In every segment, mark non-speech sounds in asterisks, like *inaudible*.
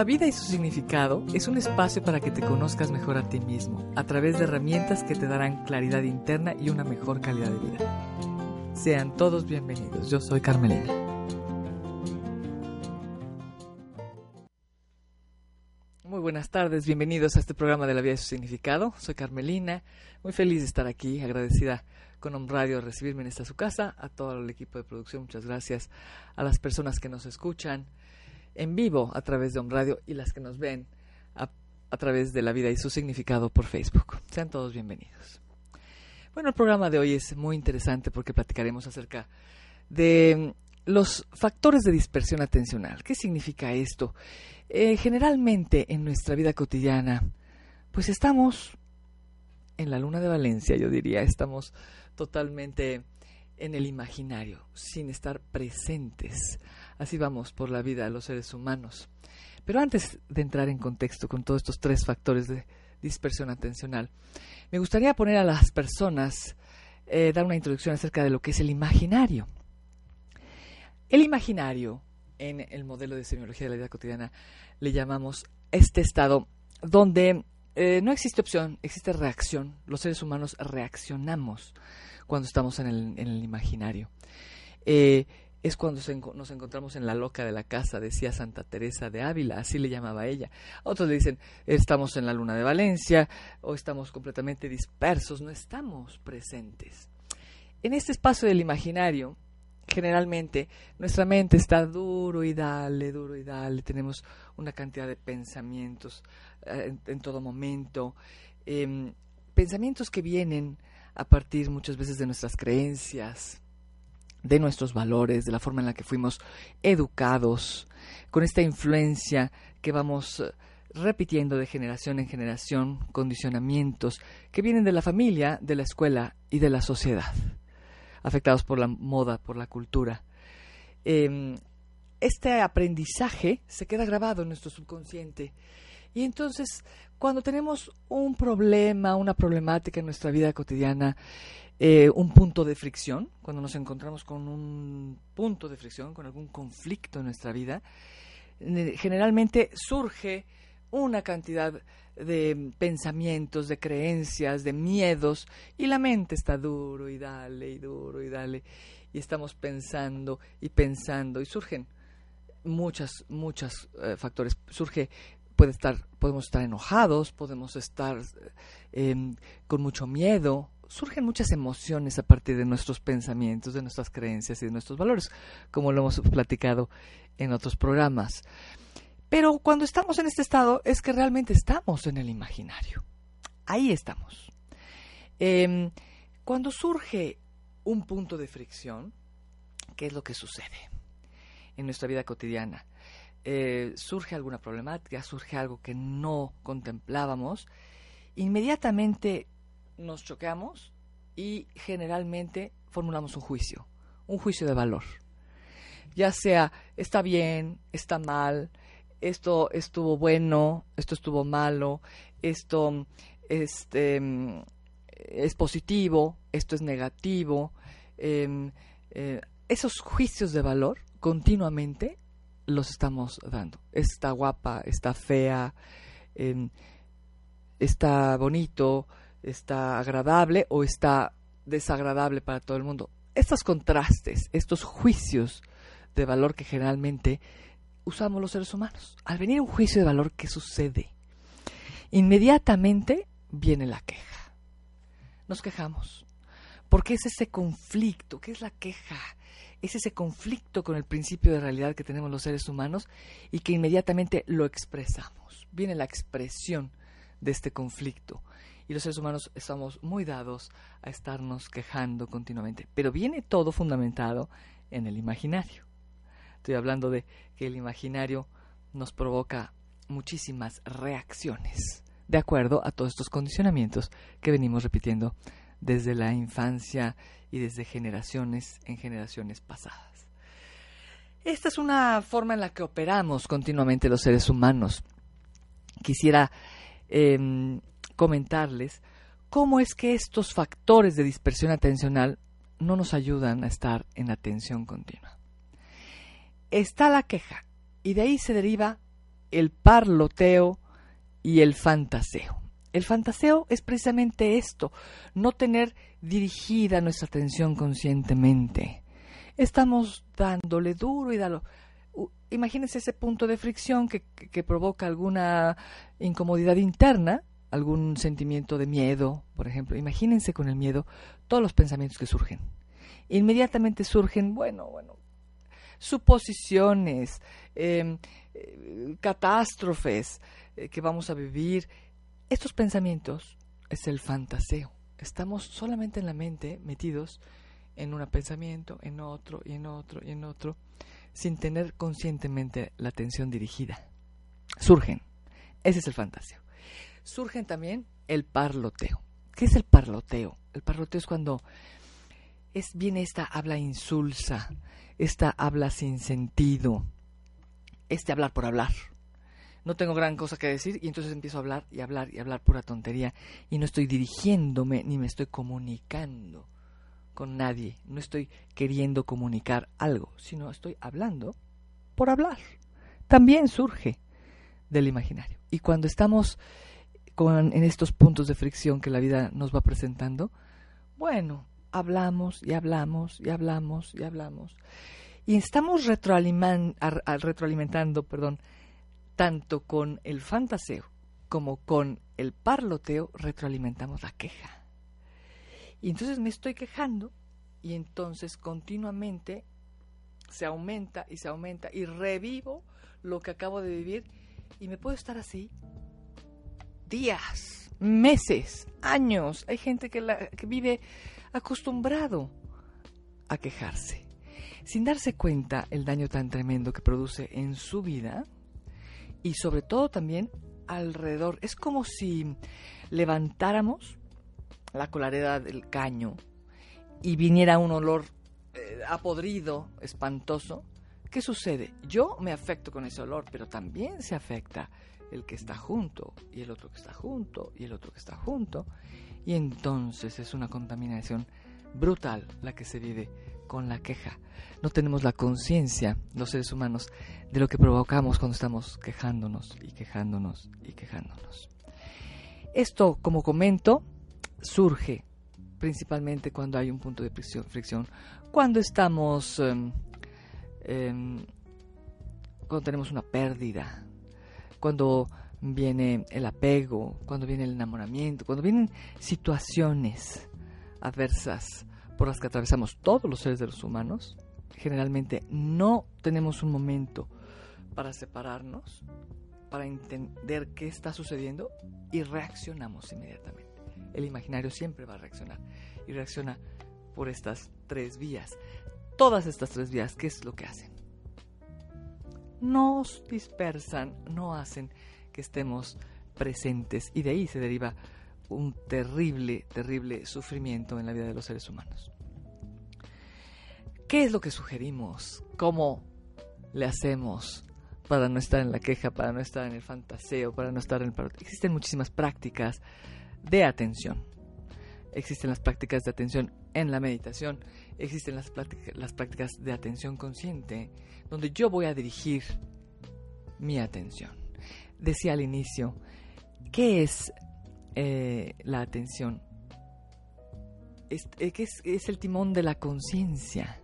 La vida y su significado es un espacio para que te conozcas mejor a ti mismo, a través de herramientas que te darán claridad interna y una mejor calidad de vida. Sean todos bienvenidos, yo soy Carmelina. Muy buenas tardes, bienvenidos a este programa de la vida y su significado. Soy Carmelina, muy feliz de estar aquí, agradecida con Om Radio de recibirme en esta su casa, a todo el equipo de producción, muchas gracias, a las personas que nos escuchan en vivo a través de Om Radio y las que nos ven a, través de la vida y su significado por Facebook. Sean todos bienvenidos. Bueno, el programa de hoy es muy interesante porque platicaremos acerca de los factores de dispersión atencional. ¿Qué significa esto? Eh, generalmente en nuestra vida cotidiana, pues estamos en la luna de Valencia, yo diría, estamos totalmente en el imaginario, sin estar presentes. Así vamos por la vida de los seres humanos. Pero antes de entrar en contexto con todos estos tres factores de dispersión atencional, me gustaría poner a las personas, eh, dar una introducción acerca de lo que es el imaginario. El imaginario, en el modelo de semiología de la vida cotidiana, le llamamos este estado donde eh, no existe opción, existe reacción. Los seres humanos reaccionamos cuando estamos en el, imaginario. Eh, es cuando se, nos encontramos en la loca de la casa, decía Santa Teresa de Ávila, así le llamaba ella. Otros le dicen, estamos en la luna de Valencia, o estamos completamente dispersos, no estamos presentes. En este espacio del imaginario, generalmente nuestra mente está duro y dale, duro y dale, tenemos una cantidad de pensamientos eh, en, todo momento, eh, pensamientos que vienen a partir muchas veces de nuestras creencias, de nuestros valores, de la forma en la que fuimos educados, con esta influencia que vamos repitiendo de generación en generación, condicionamientos que vienen de la familia, de la escuela y de la sociedad, afectados por la moda, por la cultura. Eh, este aprendizaje se queda grabado en nuestro subconsciente y entonces cuando tenemos un problema, una problemática en nuestra vida cotidiana, eh, un punto de fricción, cuando nos encontramos con un punto de fricción, con algún conflicto en nuestra vida, generalmente surge una cantidad de pensamientos, de creencias, de miedos, y la mente está duro y dale y duro y dale, y estamos pensando y pensando, y surgen muchas, muchos eh, factores. Surge puede estar, podemos estar enojados, podemos estar eh, con mucho miedo, surgen muchas emociones a partir de nuestros pensamientos, de nuestras creencias y de nuestros valores, como lo hemos platicado en otros programas. Pero cuando estamos en este estado es que realmente estamos en el imaginario. Ahí estamos. Eh, cuando surge un punto de fricción, ¿qué es lo que sucede en nuestra vida cotidiana? Eh, surge alguna problemática, surge algo que no contemplábamos, inmediatamente nos choqueamos y generalmente formulamos un juicio, un juicio de valor. Ya sea está bien, está mal, esto estuvo bueno, esto estuvo malo, esto este, es positivo, esto es negativo. Eh, eh, esos juicios de valor continuamente los estamos dando. Está guapa, está fea, eh, está bonito, está agradable o está desagradable para todo el mundo. Estos contrastes, estos juicios de valor que generalmente usamos los seres humanos. Al venir un juicio de valor, ¿qué sucede? Inmediatamente viene la queja. Nos quejamos. Porque es ese conflicto. ¿Qué es la queja? Es ese conflicto con el principio de realidad que tenemos los seres humanos y que inmediatamente lo expresamos. Viene la expresión de este conflicto. Y los seres humanos estamos muy dados a estarnos quejando continuamente. Pero viene todo fundamentado en el imaginario. Estoy hablando de que el imaginario nos provoca muchísimas reacciones, de acuerdo a todos estos condicionamientos que venimos repitiendo desde la infancia y desde generaciones en generaciones pasadas. Esta es una forma en la que operamos continuamente los seres humanos. Quisiera em, comentarles cómo es que estos factores de dispersión atencional no nos ayudan a estar en atención continua. Está la queja y de ahí se deriva el parloteo y el fantaseo. El fantaseo es precisamente esto, no tener dirigida nuestra atención conscientemente. Estamos dándole duro y dalo. Imagínense ese punto de fricción que, que provoca alguna incomodidad interna, algún sentimiento de miedo, por ejemplo. Imagínense con el miedo todos los pensamientos que surgen. Inmediatamente surgen, bueno, bueno, suposiciones, em, eh, catástrofes eh, que vamos a vivir. Estos pensamientos es el fantaseo. Estamos solamente en la mente metidos en un pensamiento, en otro, y en otro, y en otro, sin tener conscientemente la atención dirigida. Surgen. Ese es el fantaseo. Surgen también el parloteo. ¿Qué es el parloteo? El parloteo es cuando es viene esta habla insulsa, esta habla sin sentido, este hablar por hablar. No tengo gran cosa que decir y entonces empiezo a hablar y hablar y hablar pura tontería y no estoy dirigiéndome ni me estoy comunicando con nadie, no estoy queriendo comunicar algo, sino estoy hablando por hablar. También surge del imaginario. Y cuando estamos en estos puntos de fricción que la vida nos va presentando, bueno, hablamos y hablamos y hablamos y hablamos. Y estamos retroalimentando, perdón, tanto con el fantaseo como con el parloteo, retroalimentamos la queja. Y entonces me estoy quejando y entonces continuamente se aumenta y se aumenta y revivo lo que acabo de vivir y me puedo estar así días, meses, años. Hay gente que, vive acostumbrado a quejarse, sin darse cuenta el daño tan tremendo que produce en su vida y sobre todo también alrededor. Es como si levantáramos la colareda del caño y viniera un olor eh, apodrido, espantoso. ¿Qué sucede? Yo me afecto con ese olor, pero también se afecta el que está junto y el otro que está junto y el otro que está junto y entonces es una contaminación brutal la que se vive con la queja. No tenemos la conciencia, los seres humanos, de lo que provocamos cuando estamos quejándonos y quejándonos y quejándonos. Esto, como comento, surge principalmente cuando hay un punto de fricción, cuando estamos, em, em, cuando tenemos una pérdida, cuando viene el apego, cuando viene el enamoramiento, cuando vienen situaciones adversas por las que atravesamos todos los seres de los humanos, generalmente no tenemos un momento para separarnos, para entender qué está sucediendo y reaccionamos inmediatamente. El imaginario siempre va a reaccionar y reacciona por estas tres vías. Todas estas tres vías, ¿qué es lo que hacen? Nos dispersan, no hacen que estemos presentes y de ahí se deriva un terrible, terrible sufrimiento en la vida de los seres humanos. ¿Qué es lo que sugerimos? ¿Cómo le hacemos para no estar en la queja, para no estar en el fantaseo, para no estar en el... Existen muchísimas prácticas de atención. Existen las prácticas de atención en la meditación, existen las, prácticas de atención consciente, donde yo voy a dirigir mi atención decía al inicio, ¿qué es eh, la atención? Es, eh, es, es el timón de la conciencia.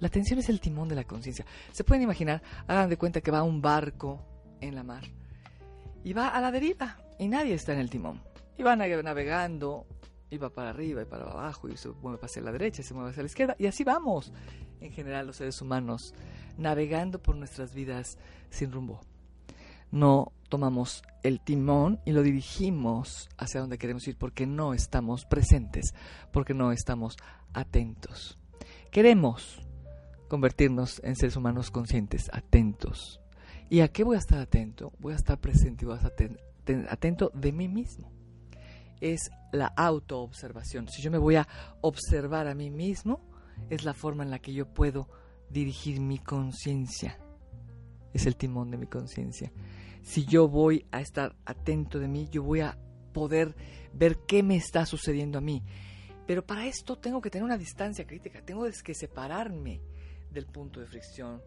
La atención es el timón de la conciencia. Se pueden imaginar, hagan de cuenta que va un barco en la mar y va a la deriva y nadie está en el timón. Y va navegando, y va para arriba y para abajo y se mueve hacia la derecha y se mueve hacia la izquierda y así vamos en general los seres humanos navegando por nuestras vidas sin rumbo no tomamos el timón y lo dirigimos hacia donde queremos ir porque no estamos presentes, porque no estamos atentos. Queremos convertirnos en seres humanos conscientes, atentos. ¿Y a qué voy a estar atento? Voy a estar presente y voy a estar atento de mí mismo. Es la autoobservación. Si yo me voy a observar a mí mismo, es la forma en la que yo puedo dirigir mi conciencia. Es el timón de mi conciencia. Si yo voy a estar atento de mí, yo voy a poder ver qué me está sucediendo a mí. Pero para esto tengo que tener una distancia crítica, tengo que separarme del punto de fricción,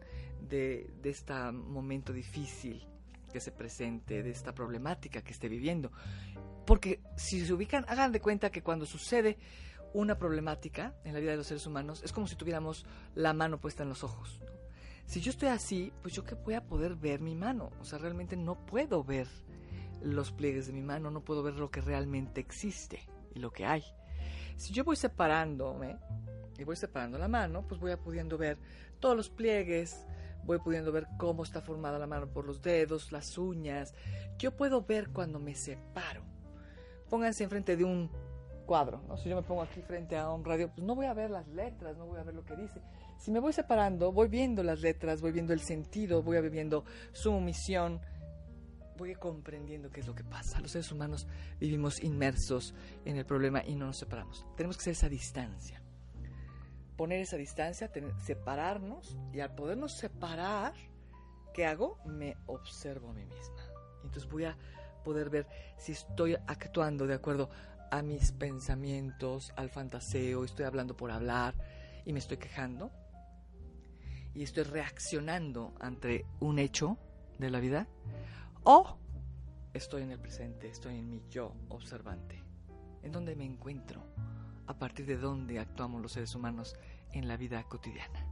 de, de este momento difícil que se presente, de esta problemática que esté viviendo. Porque si se ubican, hagan de cuenta que cuando sucede una problemática en la vida de los seres humanos, es como si tuviéramos la mano puesta en los ojos. Si yo estoy así, pues yo que voy a poder ver mi mano. O sea, realmente no puedo ver los pliegues de mi mano, no puedo ver lo que realmente existe y lo que hay. Si yo voy separándome y voy separando la mano, pues voy pudiendo ver todos los pliegues, voy pudiendo ver cómo está formada la mano por los dedos, las uñas. Yo puedo ver cuando me separo. Pónganse enfrente de un cuadro, ¿no? Si yo me pongo aquí frente a un radio, pues no voy a ver las letras, no voy a ver lo que dice. Si me voy separando, voy viendo las letras, voy viendo el sentido, voy viendo su misión, voy comprendiendo qué es lo que pasa. Los seres humanos vivimos inmersos en el problema y no nos separamos. Tenemos que hacer esa distancia. Poner esa distancia, separarnos y al podernos separar, ¿qué hago? Me observo a mí misma. Entonces voy a poder ver si estoy actuando de acuerdo a mis pensamientos, al fantaseo, estoy hablando por hablar y me estoy quejando y estoy reaccionando ante un hecho de la vida o estoy en el presente, estoy en mi yo observante, en donde me encuentro, a partir de dónde actuamos los seres humanos en la vida cotidiana.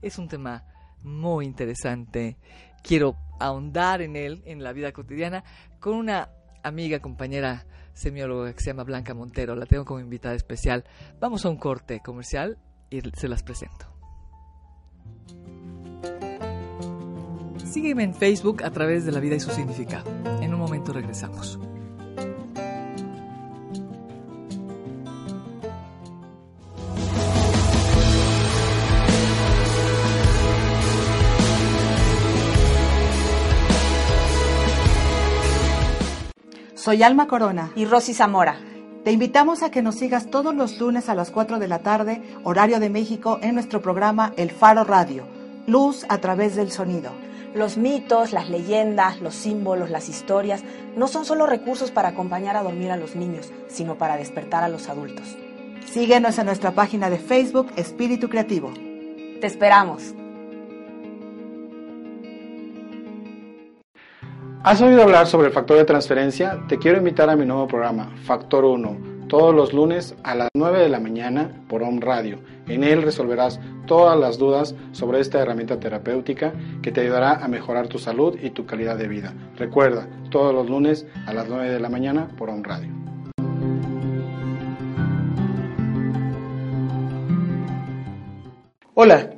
Es un tema muy interesante. Quiero ahondar en él, en la vida cotidiana, con una amiga, compañera semióloga que se llama Blanca Montero. La tengo como invitada especial. Vamos a un corte comercial y se las presento. Sígueme en Facebook a través de la vida y su significado. En un momento regresamos. Soy Alma Corona y Rosy Zamora. Te invitamos a que nos sigas todos los lunes a las 4 de la tarde, horario de México, en nuestro programa El Faro Radio, Luz a través del sonido. Los mitos, las leyendas, los símbolos, las historias no son solo recursos para acompañar a dormir a los niños, sino para despertar a los adultos. Síguenos en nuestra página de Facebook Espíritu Creativo. Te esperamos. ¿Has oído hablar sobre el factor de transferencia? Te quiero invitar a mi nuevo programa, Factor 1, todos los lunes a las 9 de la mañana por Home Radio. En él resolverás todas las dudas sobre esta herramienta terapéutica que te ayudará a mejorar tu salud y tu calidad de vida. Recuerda, todos los lunes a las 9 de la mañana por Home Radio. Hola.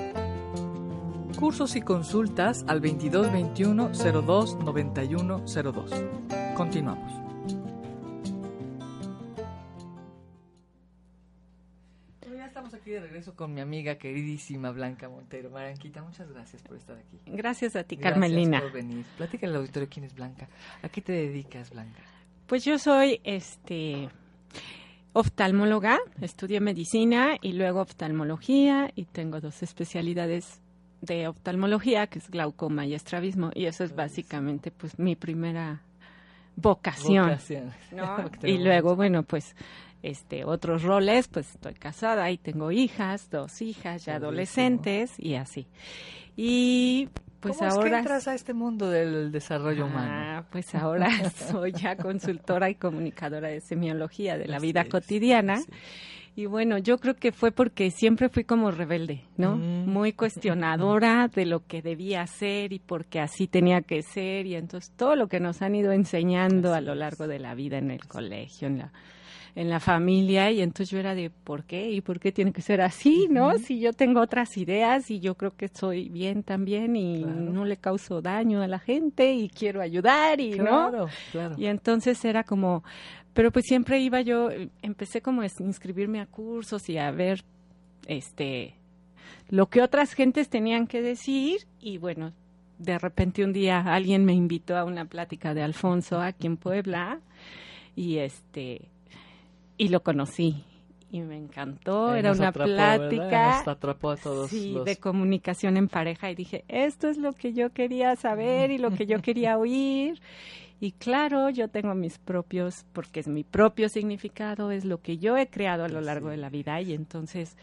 cursos y consultas al 2221 02 91 02. Continuamos. Ya estamos aquí de regreso con mi amiga queridísima Blanca Montero. Maranquita, muchas gracias por estar aquí. Gracias a ti, Carmelina. Gracias por venir. Platica al auditorio quién es Blanca. ¿A qué te dedicas, Blanca? Pues yo soy este oftalmóloga, estudio medicina y luego oftalmología y tengo dos especialidades de oftalmología, que es glaucoma y estrabismo, y eso es básicamente pues mi primera vocación. *laughs* y luego, bueno, pues este otros roles, pues estoy casada y tengo hijas, dos hijas ya adolescentes y así. Y pues ¿Cómo ahora es que entras a este mundo del desarrollo humano? Ah, pues ahora *laughs* soy ya consultora y comunicadora de semiología de la vida cotidiana. así Y bueno, yo creo que fue porque siempre fui como rebelde, ¿no? Mm. Muy cuestionadora *laughs* de lo que debía hacer y porque así tenía que ser. Y entonces todo lo que nos han ido enseñando a lo largo de la vida en el colegio, en la, en la familia. Y entonces yo era de, ¿por qué? ¿Y por qué tiene que ser así, no? Si yo tengo otras ideas y yo creo que soy bien también y Claro. no le causo daño a la gente y quiero ayudar y, ¿no? Claro, claro. Y entonces era como, pero pues siempre iba yo, empecé como a inscribirme a cursos y a ver, este, lo que otras gentes tenían que decir y bueno, de repente un día alguien me invitó a una plática de Alfonso aquí en Puebla y este, y lo conocí y me encantó, Eh, era una atrapó, plática. Atrapó a todos sí, los- de comunicación en pareja y dije, esto es lo que yo quería saber y lo que yo quería *laughs* oír. Y claro, yo tengo mis propios, porque es mi propio significado, es lo que yo he creado a lo largo de la vida y entonces,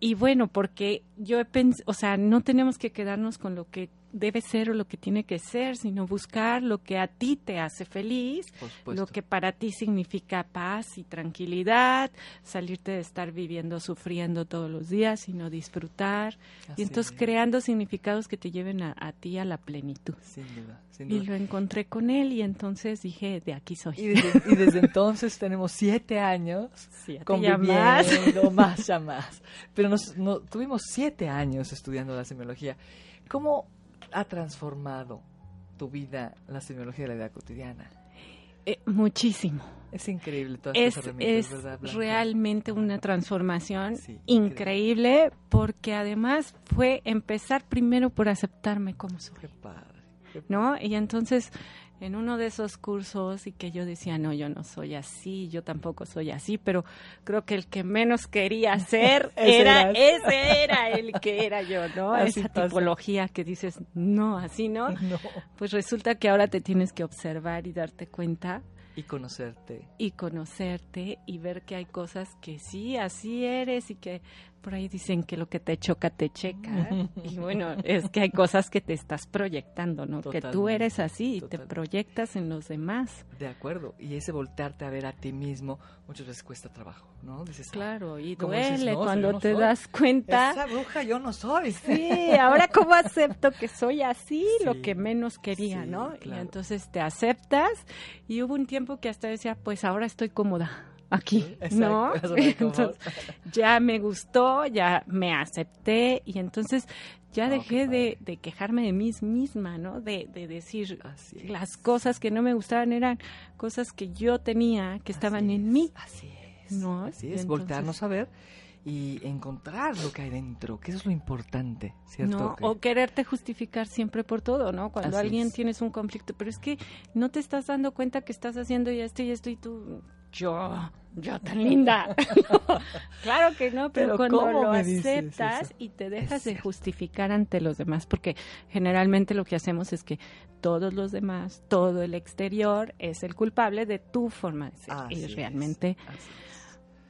y bueno, porque yo he pensado, o sea, no tenemos que quedarnos con lo que debe ser o lo que tiene que ser, sino buscar lo que a ti te hace feliz, lo que para ti significa paz y tranquilidad, salirte de estar viviendo sufriendo todos los días, sino disfrutar. Así y entonces es. creando significados que te lleven a, a ti a la plenitud. Sin duda, sin Y duda. lo encontré con él y entonces dije, de aquí soy. Y desde, y desde entonces tenemos siete años Siete ya conviviendo, más. más ya más. Pero nos, no- tuvimos siete años estudiando la semiología. ¿Cómo ha transformado tu vida la semiología de la vida cotidiana? Eh, muchísimo. Es increíble todas Es, herramientas, es realmente una transformación Sí, increíble porque además fue empezar primero por aceptarme como soy. Qué padre. qué ¿no? Y entonces, en uno de esos cursos, y que yo decía, no, yo no soy así, yo tampoco soy así, pero creo que el que menos quería *laughs* ser Ese era, eras. ese era el que era yo, ¿no? *laughs* Así Esa pasa. tipología que dices, no, así no. *laughs* No. Pues resulta que ahora te tienes que observar y darte cuenta Y conocerte. y conocerte y ver que hay cosas que sí, así eres y que por ahí dicen que lo que te choca te checa. *laughs* y bueno, es que hay cosas que te estás proyectando, ¿no? Que tú Totalmente, eres así y te totalmente. proyectas en los demás. De acuerdo. Y ese voltearte a ver a ti mismo muchas veces cuesta trabajo, ¿no? Dices, Claro, y duele dices, no, cuando no te soy. das cuenta. esa bruja yo no soy. Sí, ahora cómo acepto que soy así, *laughs* lo Sí, que menos quería, sí, ¿no? Y claro. entonces te aceptas y hubo un tiempo que hasta decía, pues ahora estoy cómoda aquí, *laughs* exacto, ¿no? Entonces, ya me gustó, ya me acepté y entonces ya Oh, dejé de, de quejarme de mí misma, ¿no? De, de decir Así es. las cosas que no me gustaban eran cosas que yo tenía, que estaban Así en es, mí. Así es. ¿no? Así es, entonces- voltearnos a ver y encontrar lo que hay dentro, que eso es lo importante, ¿cierto? No, o quererte justificar siempre por todo, ¿no? Cuando Así alguien es. tienes un conflicto, pero es que no te estás dando cuenta que estás haciendo ya esto y esto y tú, yo, yo tan linda. *laughs* *laughs* claro que no, pero, Pero cuando ¿cómo lo aceptas y te dejas de justificar ante los demás, porque generalmente lo que hacemos es que todos los demás, todo el exterior es el culpable de tu forma de ser. Así y realmente, es,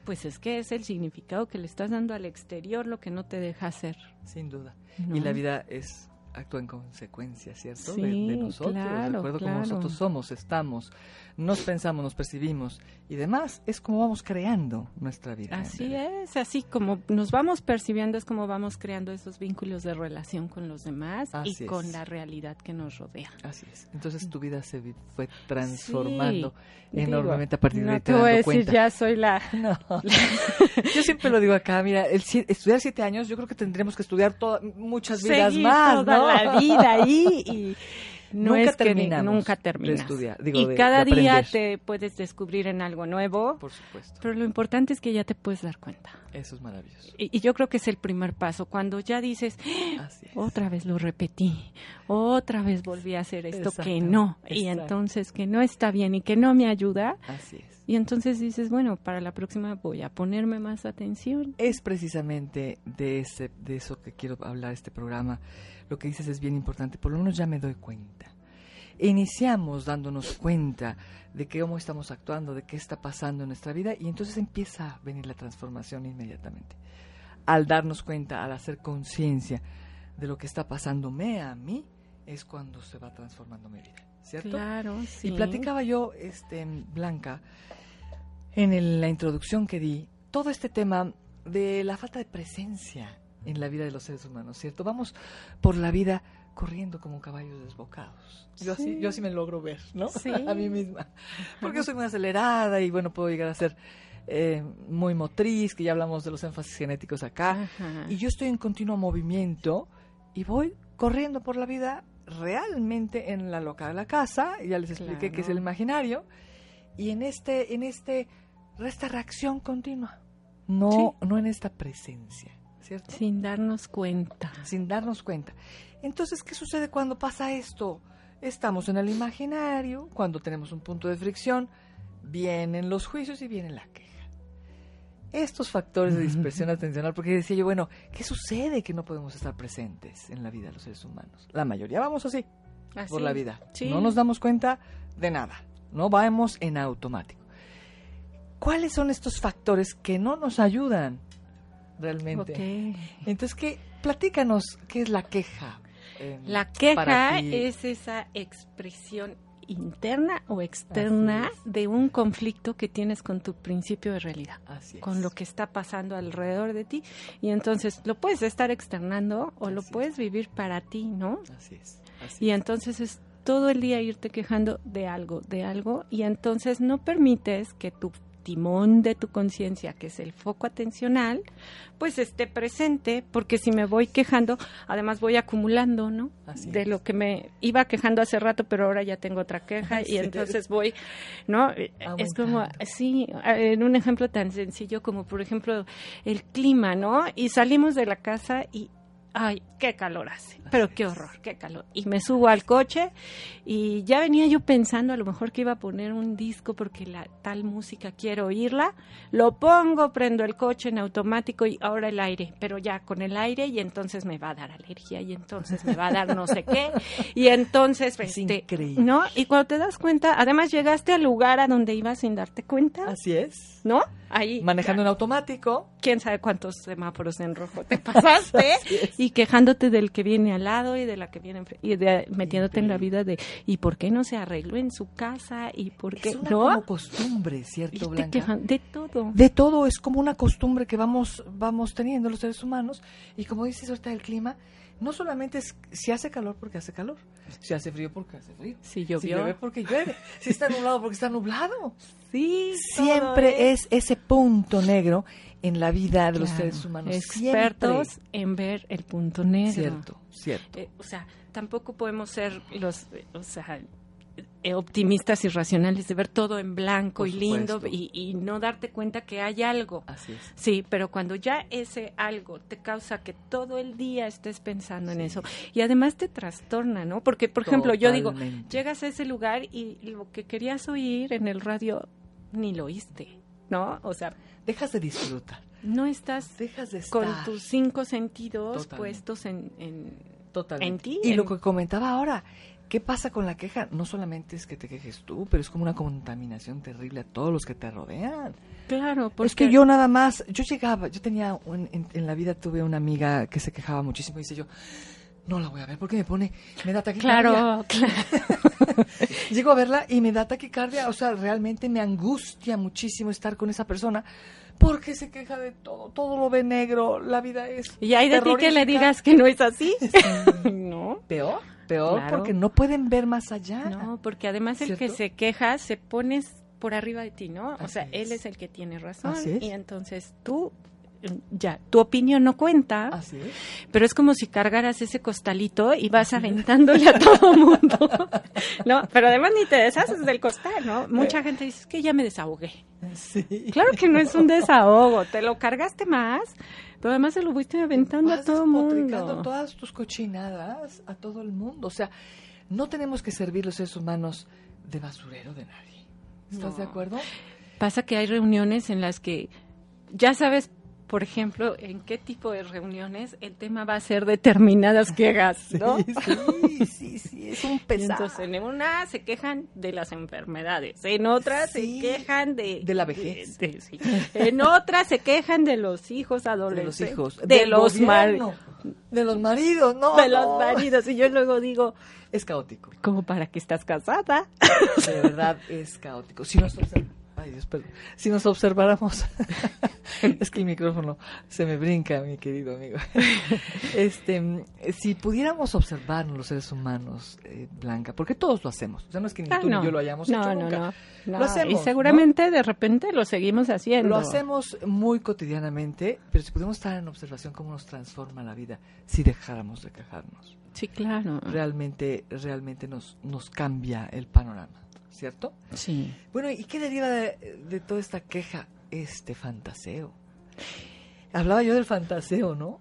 pues es que es el significado que le estás dando al exterior lo que no te deja hacer. sin duda. ¿no? Y la vida es actúa en consecuencia, ¿cierto? De- de, nosotros, de claro, acuerdo como claro. nosotros somos, estamos, nos pensamos, nos percibimos y demás, es como vamos creando nuestra vida. Así es, así como nos vamos percibiendo es como vamos creando esos vínculos de relación con los demás Así y es. con la realidad que nos rodea. Así es. Entonces tu vida se fue transformando Sí, enormemente digo, a partir de ahí te voy a decir cuenta. ya soy la *laughs* No. *laughs* Yo siempre lo digo acá, mira, el, estudiar siete años, yo creo que tendremos que estudiar toda- muchas vidas seguir más, ¿no? La vida ahí y *laughs* no Nunca es que terminamos nunca de terminas. estudiar, digo, y de- cada de día te puedes descubrir en algo nuevo, Por supuesto. pero lo importante es que ya te puedes dar cuenta. Eso es maravilloso. Y, y yo creo que es el primer paso, cuando ya dices, es. otra vez lo repetí, otra vez volví a hacer esto que Exacto, no, y exacto. entonces que no está bien y que no me ayuda, Así es. y entonces dices, bueno, para la próxima voy a ponerme más atención. Es precisamente de, ese, de eso que quiero hablar este programa. Lo que dices es bien importante, por lo menos ya me doy cuenta. Iniciamos dándonos cuenta de cómo estamos actuando, de qué está pasando en nuestra vida y entonces empieza a venir la transformación inmediatamente. Al darnos cuenta, al hacer conciencia de lo que está pasándome a mí, es cuando se va transformando mi vida, ¿cierto? Claro, sí. Y platicaba yo, este, Blanca, en el- la introducción que di, todo este tema de la falta de presencia en la vida de los seres humanos, ¿cierto? Vamos por la vida corriendo como caballos desbocados. Yo así, Sí. yo así me logro ver, ¿no? Sí. *laughs* a mí misma. Porque yo soy muy acelerada y bueno, puedo llegar a ser eh, muy motriz, que ya hablamos de los énfasis genéticos acá. Ajá. Y yo estoy en continuo movimiento y voy corriendo por la vida realmente en la loca de la casa, ya les expliqué que es el Claro. imaginario, y en este, en este, esta reacción continua, no, no en esta presencia, ¿cierto? Sin darnos cuenta. Sin darnos cuenta. Entonces, ¿qué sucede cuando pasa esto? Estamos en el imaginario, cuando tenemos un punto de fricción, vienen los juicios y viene la queja. Estos factores de dispersión atencional, porque decía yo, bueno, ¿qué sucede que no podemos estar presentes en la vida de los seres humanos? La mayoría vamos así, Así. por la vida. Sí. No nos damos cuenta de nada, no vamos en automático. ¿Cuáles son estos factores que no nos ayudan realmente? Ok. Entonces, ¿qué? platícanos, ¿qué es la queja? eh, La queja es esa expresión interna o externa de un conflicto que tienes con tu principio de realidad, Así es. con lo que está pasando alrededor de ti. Y entonces lo puedes estar externando o lo es. puedes vivir para ti, ¿no? Así es. así Y es. entonces es todo el día irte quejando de algo, de algo, y entonces no permites que tu timón de tu conciencia, que es el foco atencional, pues esté presente, porque si me voy quejando, además voy acumulando, ¿no? Así de es. lo que me iba quejando hace rato, pero ahora ya tengo otra queja y es. entonces voy, ¿no? Es como, sí, en un ejemplo tan sencillo como, por ejemplo, el clima, ¿no? Y salimos de la casa y, ay, qué calor hace, pero qué horror, qué calor. Y me subo al coche y ya venía yo pensando a lo mejor que iba a poner un disco porque la tal música quiero oírla, lo pongo, prendo el coche en automático y ahora el aire, pero ya con el aire y entonces me va a dar alergia y entonces me va a dar no sé qué y entonces Es este, increíble. ¿no? Y cuando te das cuenta, además llegaste al lugar a donde ibas sin darte cuenta, Así es. ¿no? Ahí. Manejando en automático. quién sabe cuántos semáforos en rojo te *laughs* pasaste *laughs* y quejándote del que viene al lado y de la que viene y de, metiéndote en la vida de y por qué no se arregló en su casa y por qué Es una no como costumbre, ¿cierto, Blanca? quejan de todo. De todo es como una costumbre que vamos, vamos teniendo los seres humanos. Y como dices ahorita del clima, no solamente es si hace calor porque hace calor, si hace frío porque hace frío. si llueve porque llueve, si está nublado porque está nublado. sí Siempre es ese punto negro en la vida de los seres humanos. expertos Siempre. en ver el punto negro Cierto, cierto. Eh, o sea, tampoco podemos ser los, eh, o sea, optimistas y racionales de ver todo en blanco Por y lindo y, y no darte cuenta que hay algo. Así es. Sí, pero cuando ya ese algo te causa que todo el día estés pensando en eso y además te trastorna, ¿no? Porque, por ejemplo, yo digo, llegas a ese lugar y lo que querías oír en el radio ni lo oíste, ¿no? O sea, Dejas de disfrutar. no estás Dejas de estar. con tus cinco sentidos Totalmente. puestos en, en, Totalmente. en ti, Y lo que comentaba ahora, ¿qué pasa con la queja? No solamente es que te quejes tú, pero es como una contaminación terrible a todos los que te rodean. Claro, porque Es que yo nada más, yo llegaba, yo tenía, un- en, en la vida tuve una amiga que se quejaba muchísimo y dice yo, no la voy a ver porque me pone, me da taquicardia. Claro, claro. *laughs* Llego a verla y me da taquicardia, o sea, realmente me angustia muchísimo estar con esa persona porque se queja de todo, todo lo ve negro, la vida es Y hay de ti que le digas que no es así. *laughs* no. peor, peor Claro. porque no pueden ver más allá. No, porque además el que se queja se pones por arriba de ti, ¿no? o sea, es. él es el que tiene razón y entonces tú ya tu opinión no cuenta, Así es. pero es como si cargaras ese costalito y vas aventándole a todo *laughs* mundo. no, pero además ni te deshaces del costal, ¿no? Mucha gente dice, "Es que ya me desahogué." Sí. Claro que no es un desahogo, te lo cargaste más, pero además se lo fuiste aventando a todo mundo. todas tus cochinadas a todo el mundo. O sea, no tenemos que servir los seres humanos de basurero de nadie. ¿Estás No. de acuerdo? Pasa que hay reuniones en las que ya sabes por ejemplo, en qué tipo de reuniones el tema va a ser determinadas quejas, *laughs* ¿no? Sí, sí, sí, es un pesado. Entonces, en una se quejan de las enfermedades, en otra Sí. se quejan de... De la vejez. de- sí. En otra se quejan de los hijos de adolescentes. los hijos, De los mar- gobierno, de los maridos, no, de los no. maridos. Y yo luego digo, Es caótico. ¿cómo para qué estás casada? De verdad es caótico. Si nos observ- Ay, Dios, perdón. Si nos observáramos, *laughs* es que el micrófono se me brinca, mi querido amigo. *laughs* Este, si pudiéramos observarnos los seres humanos, eh, Blanca, porque todos lo hacemos. O sea, no es que ni Ah, tú no. ni yo lo hayamos no, hecho no, nunca. no, no. Lo hacemos, Y seguramente de repente lo seguimos haciendo. Lo hacemos muy cotidianamente, pero si pudiéramos estar en observación cómo nos transforma la vida si dejáramos de quejarnos. Sí, claro. Realmente, realmente nos, nos cambia el panorama, ¿cierto? Sí. Bueno, ¿y qué deriva de, de toda esta queja? Este fantaseo. Hablaba yo del fantaseo, ¿no?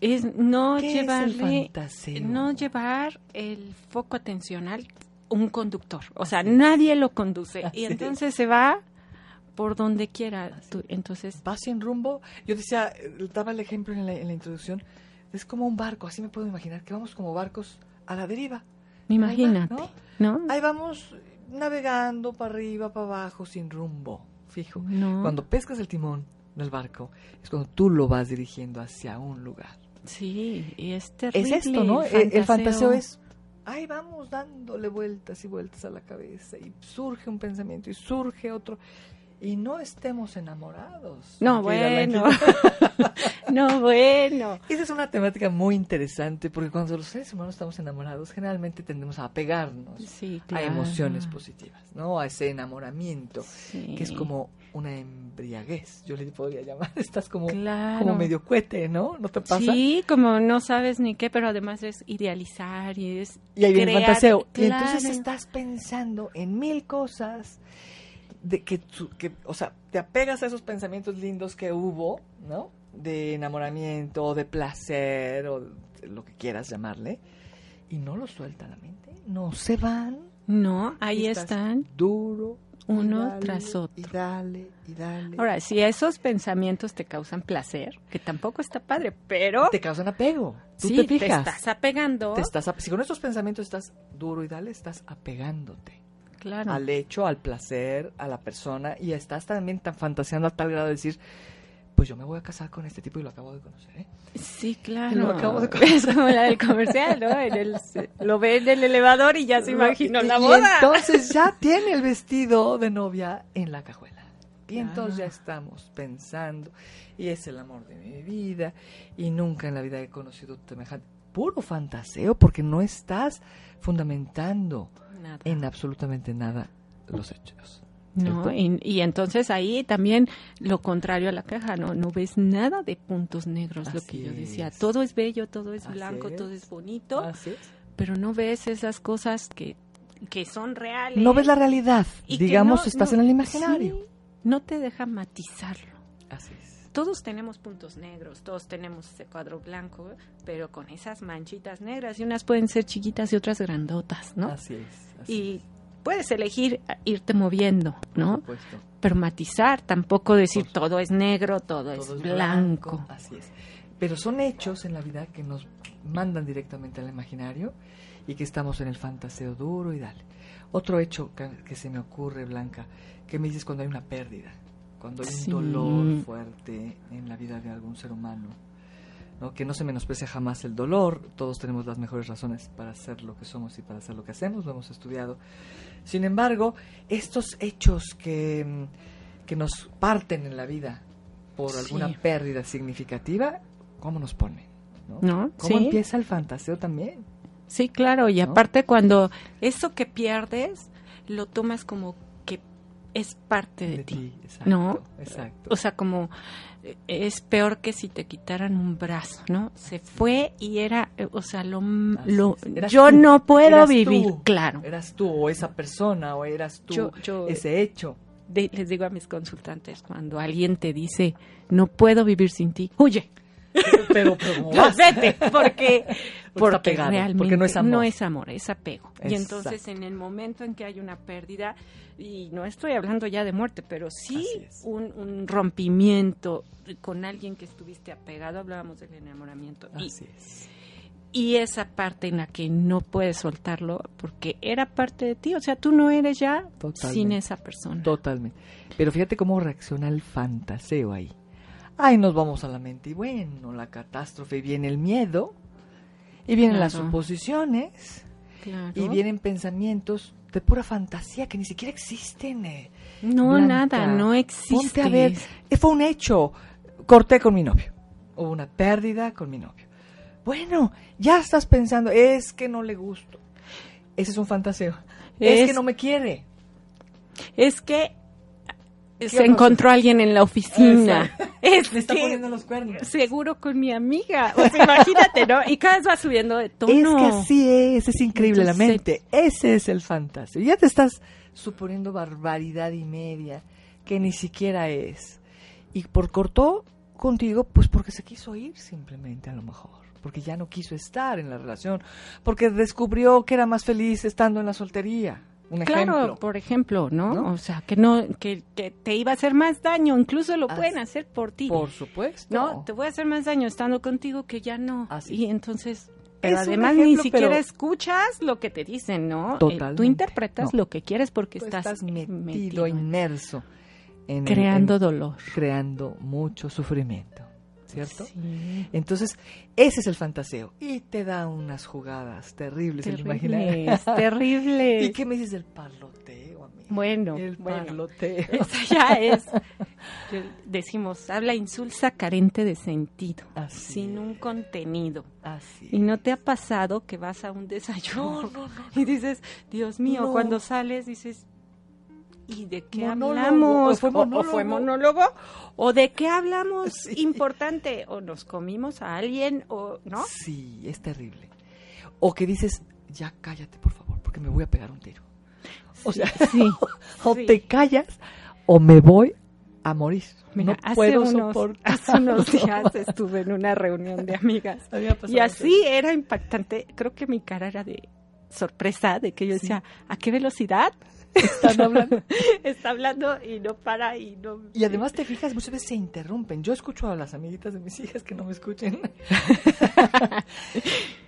Es no ¿Qué es el llevarle, fantaseo? no llevar el foco atencional un conductor. O sea, nadie lo conduce. Así *laughs* Y es. entonces se va por donde quiera. Tú- entonces, Va sin rumbo. Yo decía, eh, daba el ejemplo en la, en la introducción, es como un barco, así me puedo imaginar, que vamos como barcos a la deriva. imagínate, ¿no? ¿no? Ahí vamos navegando para arriba, para abajo, sin rumbo, fijo. No. Cuando pescas el timón del barco, es cuando tú lo vas dirigiendo hacia un lugar. Sí, y es Es terrible. esto, ¿no? El, el fantaseo es, ahí vamos dándole vueltas y vueltas a la cabeza y surge un pensamiento y surge otro. Y no estemos enamorados. No, bueno. *laughs* No, bueno. Esa es una temática muy interesante porque cuando los seres humanos estamos enamorados, generalmente tendemos a apegarnos Sí, a emociones positivas, ¿no? A ese enamoramiento, Sí. que es como una embriaguez, yo le podría llamar. *laughs* Estás como, Claro. como medio cohete, ¿no? ¿No te pasa? Sí, como no sabes ni qué, pero además es idealizar y es Y ahí viene el fantaseo. Y entonces estás pensando en mil cosas de que, tu- que, o sea, te apegas a esos pensamientos lindos que hubo, ¿no? De enamoramiento, de placer, o lo que quieras llamarle, y no los suelta la mente, no se van. No, ahí están Duro. uno dale, tras otro. Y dale, y dale. Ahora, si esos pensamientos te causan placer, que tampoco está padre, pero te causan apego. Tú sí, te fijas. estás apegando. Te estás si con esos pensamientos estás duro y dale, estás apegándote. Claro. al hecho, al placer, a la persona y estás también tan fantaseando a tal grado de decir, pues yo me voy a casar con este tipo y lo acabo de conocer, ¿eh? Sí, claro. Lo acabo de *laughs* es como la del comercial, ¿no? En el, lo ve en el elevador y ya se imaginó Y- la y boda. entonces ya *laughs* tiene el vestido de novia en la cajuela. Y entonces ya Ah. estamos pensando, y es el amor de mi vida, y nunca en la vida he conocido semejante puro fantaseo, porque no estás fundamentando Nada. en absolutamente nada los hechos. No, y, y entonces ahí también lo contrario a la caja, no, no ves nada de puntos negros, lo que yo decía. es. Todo es bello, todo es Así blanco, es. todo es bonito, Así es. pero no ves esas cosas que, que son reales. No ves la realidad, y digamos, no- estás no- en el imaginario. sí, no te deja matizarlo. Así es. Todos tenemos puntos negros, todos tenemos ese cuadro blanco, pero con esas manchitas negras y unas pueden ser chiquitas y otras grandotas, ¿no? Así es. así Y puedes elegir irte moviendo, ¿no? por supuesto. Pero matizar, tampoco decir todo es negro, todo, Todo es blanco. Así es. Pero son hechos en la vida que nos mandan directamente al imaginario y que estamos en el fantaseo duro y dale. Otro hecho que, que se me ocurre, Blanca, que me dices cuando hay una pérdida, cuando hay Sí. un dolor fuerte en la vida de algún ser humano. ¿no? Que no se menosprecia jamás el dolor, todos tenemos las mejores razones para ser lo que somos y para hacer lo que hacemos, lo hemos estudiado. Sin embargo, estos hechos que, mm, que nos parten en la vida por Sí. alguna pérdida significativa, ¿cómo nos ponen? ¿no? ¿No? ¿Cómo Sí. empieza el fantaseo también? Sí, claro, y ¿No? aparte cuando eso que pierdes lo tomas como es parte de, ti. exacto. ¿no? Exacto. O sea, como eh, es peor que si te quitaran un brazo, ¿no? Se fue y era, eh, o sea, lo, lo yo tú, no puedo vivir, tú, claro. Eras tú o esa persona o eras tú Yo- yo- ese hecho. De- les digo a mis consultantes, cuando alguien te dice, no puedo vivir sin ti, huye. Pero, pero *laughs* ¿cómo No, vas? vete, porque, porque pegado, realmente porque no es amor. es amor, es apego. Y entonces en el momento en que hay una pérdida, y no estoy hablando ya de muerte, pero sí un, un rompimiento con alguien que estuviste apegado, hablábamos del enamoramiento. Y, Así es. y esa parte en la que no puedes soltarlo porque era parte de ti, o sea, tú no eres ya Totalmente. sin esa persona. Totalmente. Pero fíjate cómo reacciona el fantaseo ahí. Ay, nos vamos a la mente. Y bueno, la catástrofe, y viene el miedo, y vienen las suposiciones, Claro. y vienen pensamientos de pura fantasía que ni siquiera existen. eh. no, Blanca, nada, no existe. Ponte a ver, eh, fue un hecho. Corté con mi novio. Hubo una pérdida con mi novio. Bueno, ya estás pensando, es que no le gusto. Ese es un fantaseo. Es, Es- que no me quiere. Es que ¿Qué se encontró alguien en la oficina. Exacto. Es Le está poniendo los cuernos. seguro con mi amiga. O sea, imagínate, ¿no? Y cada vez va subiendo de tono. Es que así es, es increíble la mente. Ese es el fantasio. Ya te estás suponiendo barbaridad y media que ni siquiera es. Y por cortó contigo, pues porque se quiso ir simplemente a lo mejor. Porque ya no quiso estar en la relación. Porque descubrió que era más feliz estando en la soltería. Un Claro, ejemplo. por ejemplo, ¿no? ¿No? O sea, que no, que, que te iba a hacer más daño, incluso lo Así- pueden hacer por ti. Por supuesto. No, te voy a hacer más daño estando contigo que ya no. Así. Y entonces, pero Es además ni siquiera pero- escuchas lo que te dicen, ¿no? Eh, Totalmente. tú interpretas No. lo que quieres porque Tú estás, estás metido, inmerso. En el- creando en- dolor. creando mucho sufrimiento, ¿cierto? Sí. Entonces, ese es el fantaseo. Y te da unas jugadas terribles el imaginario. Terribles, *laughs* terribles. ¿Y qué me dices del parloteo, amigo? Bueno, el bueno. parloteo. *laughs* Esa ya es, decimos, habla insulsa carente de sentido, Así sin es. un contenido. Así. ¿Y no te ha pasado que vas a un desayuno y dices, Dios mío, No. cuando sales dices, ¿y de qué Monólogo, hablamos? o fue O- o fue monólogo. ¿O de qué hablamos *laughs* Sí. importante? ¿O nos comimos a alguien? ¿O no? Sí, es terrible. O que dices, ya cállate, por favor, porque me voy a pegar un tiro. O sea, *laughs* Sí, *laughs* o sí. te callas o me voy a morir. Mira, no hace, puedo unos, hace unos días estuve en una reunión de amigas y así era impactante. Creo que mi cara era de sorpresa, de que yo decía, ¿a qué velocidad Están hablando. *laughs* está hablando y no para y no... Y además te fijas, muchas veces se interrumpen. Yo escucho a las amiguitas de mis hijas que no me escuchen. *laughs*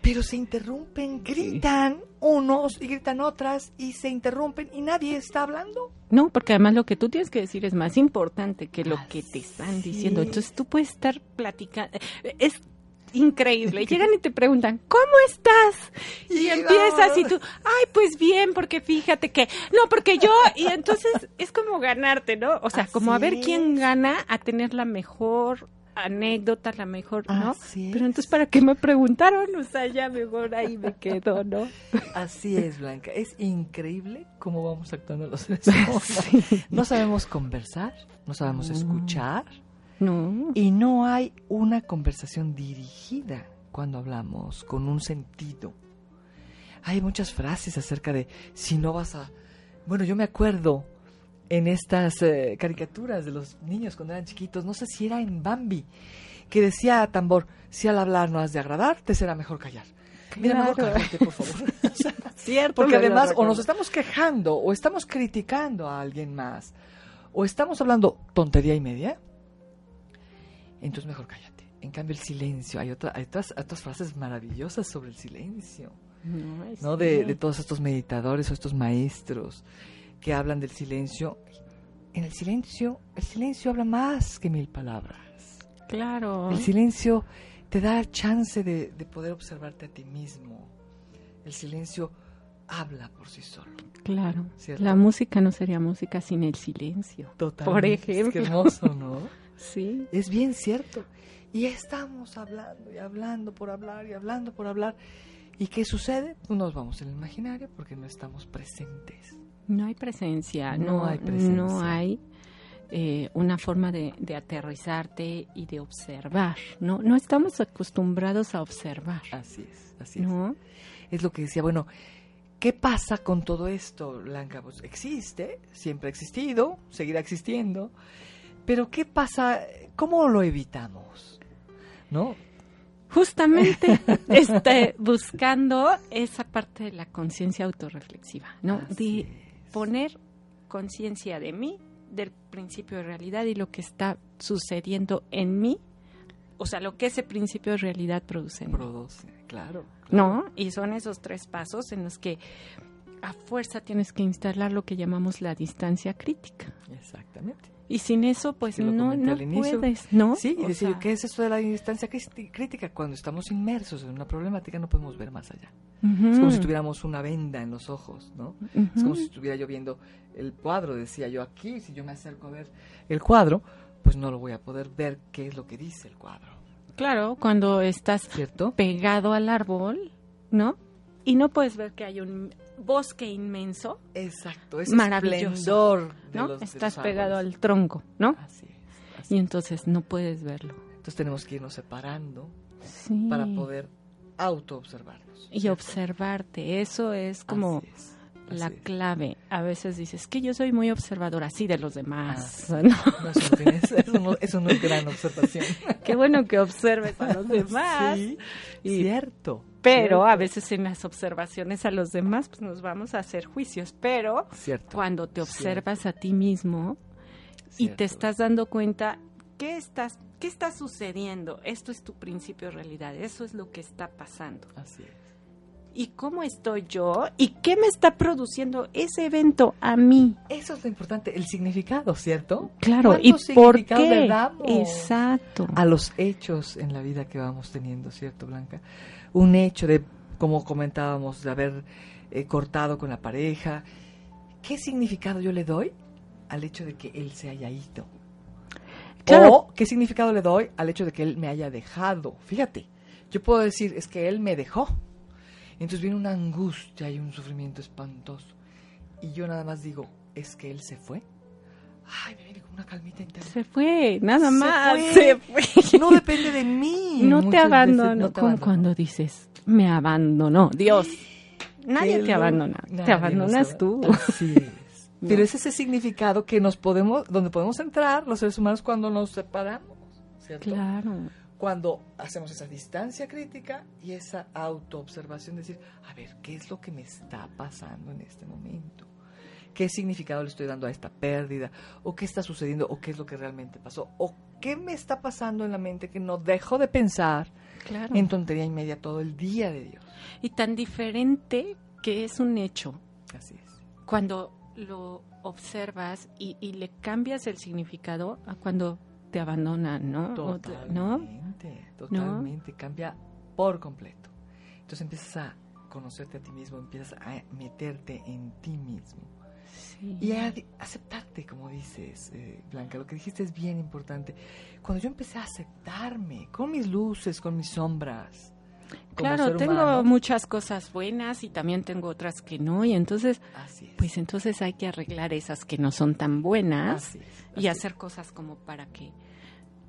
Pero se interrumpen, gritan unos y gritan otras y se interrumpen y nadie está hablando. No, porque además lo que tú tienes que decir es más importante que lo que te están diciendo. es. Entonces tú puedes estar platicando. Es increíble. *laughs* Llegan y te preguntan, ¿cómo estás? Y empiezas y tú, ay, pues bien, porque fíjate que, no, porque yo, y entonces *laughs* es como ganarte, ¿no? O sea, como a ver quién gana a tener la mejor anécdota, la mejor, ¿no? Así Pero es. entonces, ¿para qué me preguntaron? O sea, ya mejor ahí me quedo, ¿no? *laughs* Así es, Blanca. Es increíble cómo vamos actuando los seres humanos. No sabemos conversar, no sabemos escuchar No. y no hay una conversación dirigida cuando hablamos con un sentido. Hay muchas frases acerca de si no vas a... Bueno, yo me acuerdo en estas eh, caricaturas de los niños cuando eran chiquitos, no sé si era en Bambi, que decía a Tambor, si al hablar no has de agradar, te será mejor callar. Mira, mejor Claro. cállate, por favor. *laughs* *laughs* Cierto. porque además o nos estamos quejando o estamos criticando a alguien más o estamos hablando tontería y media, entonces mejor cállate. En cambio el silencio, hay, otra, hay otras, otras frases maravillosas sobre el silencio, No, es- ¿no? De, de todos estos meditadores o estos maestros que hablan del silencio. En el silencio, el silencio habla más que mil palabras. Claro. El silencio te da chance de, de poder observarte a ti mismo. El silencio habla por sí solo. Claro. ¿Cierto? La música no sería música sin el silencio. Por Es ejemplo. que hermoso, ¿no? Sí. Es bien cierto. Y estamos hablando y hablando por hablar y hablando por hablar. ¿Y qué sucede? Pues nos vamos en el imaginario porque no estamos presentes. No hay presencia. No No, hay presencia. No hay eh, una forma de, de aterrizarte y de observar. No, no estamos acostumbrados a observar. Así es, así es. ¿No? Es lo que decía, bueno, ¿qué pasa con todo esto, Blanca? Pues existe, siempre ha existido, seguirá existiendo, pero ¿qué pasa? ¿Cómo lo evitamos? ¿no? Justamente *laughs* este, buscando esa parte de la conciencia autorreflexiva, ¿no? Así de poner conciencia de mí, del principio de realidad y lo que está sucediendo en mí, o sea, lo que ese principio de realidad produce en mí. Produce, claro. ¿no? Y son esos tres pasos en los que a fuerza tienes que instalar lo que llamamos la distancia crítica. Exactamente. Y sin eso, pues no, no puedes, ¿no? Sí, y O decir, sea, ¿qué es eso de la distancia crítica? Cuando estamos inmersos en una problemática no podemos ver más allá. ujú, Es como si tuviéramos una venda en los ojos, ¿no? Es como si estuviera yo viendo el cuadro, decía yo aquí, si yo me acerco a ver el cuadro, pues no lo voy a poder ver qué es lo que dice el cuadro, Claro, cuando estás ¿cierto? pegado al árbol, ¿no? Y no puedes ver que hay un bosque inmenso, Exacto, ese Maravilloso, ¿no? Estás pegado al tronco, ¿no? Así es. así Y es. entonces no puedes verlo. Entonces tenemos que irnos separando Sí. para poder autoobservarnos. y observarte, eso es como Así la es. clave. A veces dices que yo soy muy observadora, así de los demás. Ah, *laughs* ¿no? No, eso, no eso no- es gran observación. *laughs* Qué bueno que observes a los demás. Sí, Y- cierto. Pero a veces en las observaciones a los demás pues nos vamos a hacer juicios, pero Cierto. cuando te observas a ti mismo y te estás dando cuenta qué estás qué está sucediendo, esto es tu principio de realidad, eso es lo que está pasando. Así es. ¿Y cómo estoy yo? ¿Y qué me está produciendo ese evento a mí? Eso es lo importante, el significado, ¿cierto? Claro, ¿y ¿Cuánto por qué? damos Exacto. A los hechos en la vida que vamos teniendo, ¿cierto, Blanca? Un hecho de, como comentábamos, de haber eh, cortado con la pareja. ¿Qué significado yo le doy al hecho de que él se haya ido? Claro. O qué significado le doy al hecho de que él me haya dejado. Fíjate, yo puedo decir, es que él me dejó. Entonces viene una angustia y un sufrimiento espantoso. Y yo nada más digo, ¿es que él se fue? Ay, me viene como una calmita interna. Se fue, nada Se más. fue. Se fue. *laughs* No depende de mí. No te abandonó, no como cuando dices, me abandonó, Dios. *gasps* Nadie te abandona, nadie te abandonas tú. Así es. *laughs* No. Pero es ese significado que nos podemos, donde podemos entrar los seres humanos cuando nos separamos, ¿cierto? Claro. Cuando hacemos esa distancia crítica y esa autoobservación, decir, a ver, ¿qué es lo que me está pasando en este momento? ¿Qué significado le estoy dando a esta pérdida? ¿O qué está sucediendo? ¿O qué es lo que realmente pasó? ¿O qué me está pasando en la mente que no dejo de pensar Claro. en tontería y media todo el día de Dios? Y tan diferente que es un hecho Así es. cuando lo observas y, y le cambias el significado a cuando te abandonan, ¿no? O te- ¿No? Totalmente, totalmente, cambia por completo. Entonces empiezas a conocerte a ti mismo, empiezas a meterte en ti mismo Sí. y a aceptarte, como dices, eh, Blanca. Lo que dijiste es bien importante. Cuando yo empecé a aceptarme con mis luces, con mis sombras. Claro, tengo humano, muchas cosas buenas y también tengo otras que no, y entonces, Así es. pues entonces hay que arreglar esas que no son tan buenas así es, y hacer cosas como para que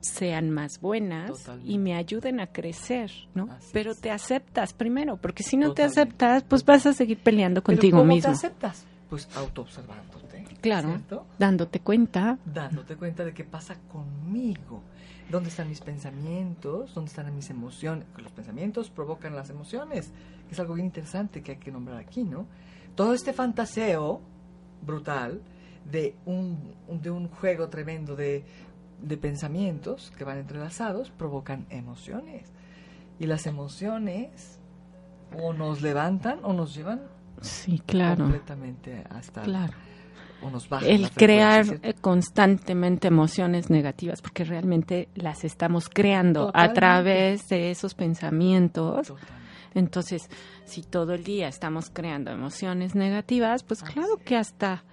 sean más buenas Totalmente. y me ayuden a crecer, ¿no? Así Pero es. te aceptas primero, porque si no te aceptas, pues vas a seguir peleando Pero contigo ¿cómo mismo, te aceptas? Pues autoobservándote. Claro. ¿cierto? dándote cuenta. dándote cuenta de qué pasa conmigo. ¿Dónde están mis pensamientos? ¿Dónde están mis emociones? Los pensamientos provocan las emociones, que es algo bien interesante que hay que nombrar aquí, ¿no? Todo este fantaseo brutal de un, de un juego tremendo de, de pensamientos que van entrelazados provocan emociones. Y las emociones o nos levantan o nos llevan Sí, claro, completamente hasta... claro. O nos bajan El crear ¿cierto? constantemente emociones negativas, porque realmente las estamos creando a través de esos pensamientos. Totalmente. Entonces, si todo el día estamos creando emociones negativas, pues Así claro que hasta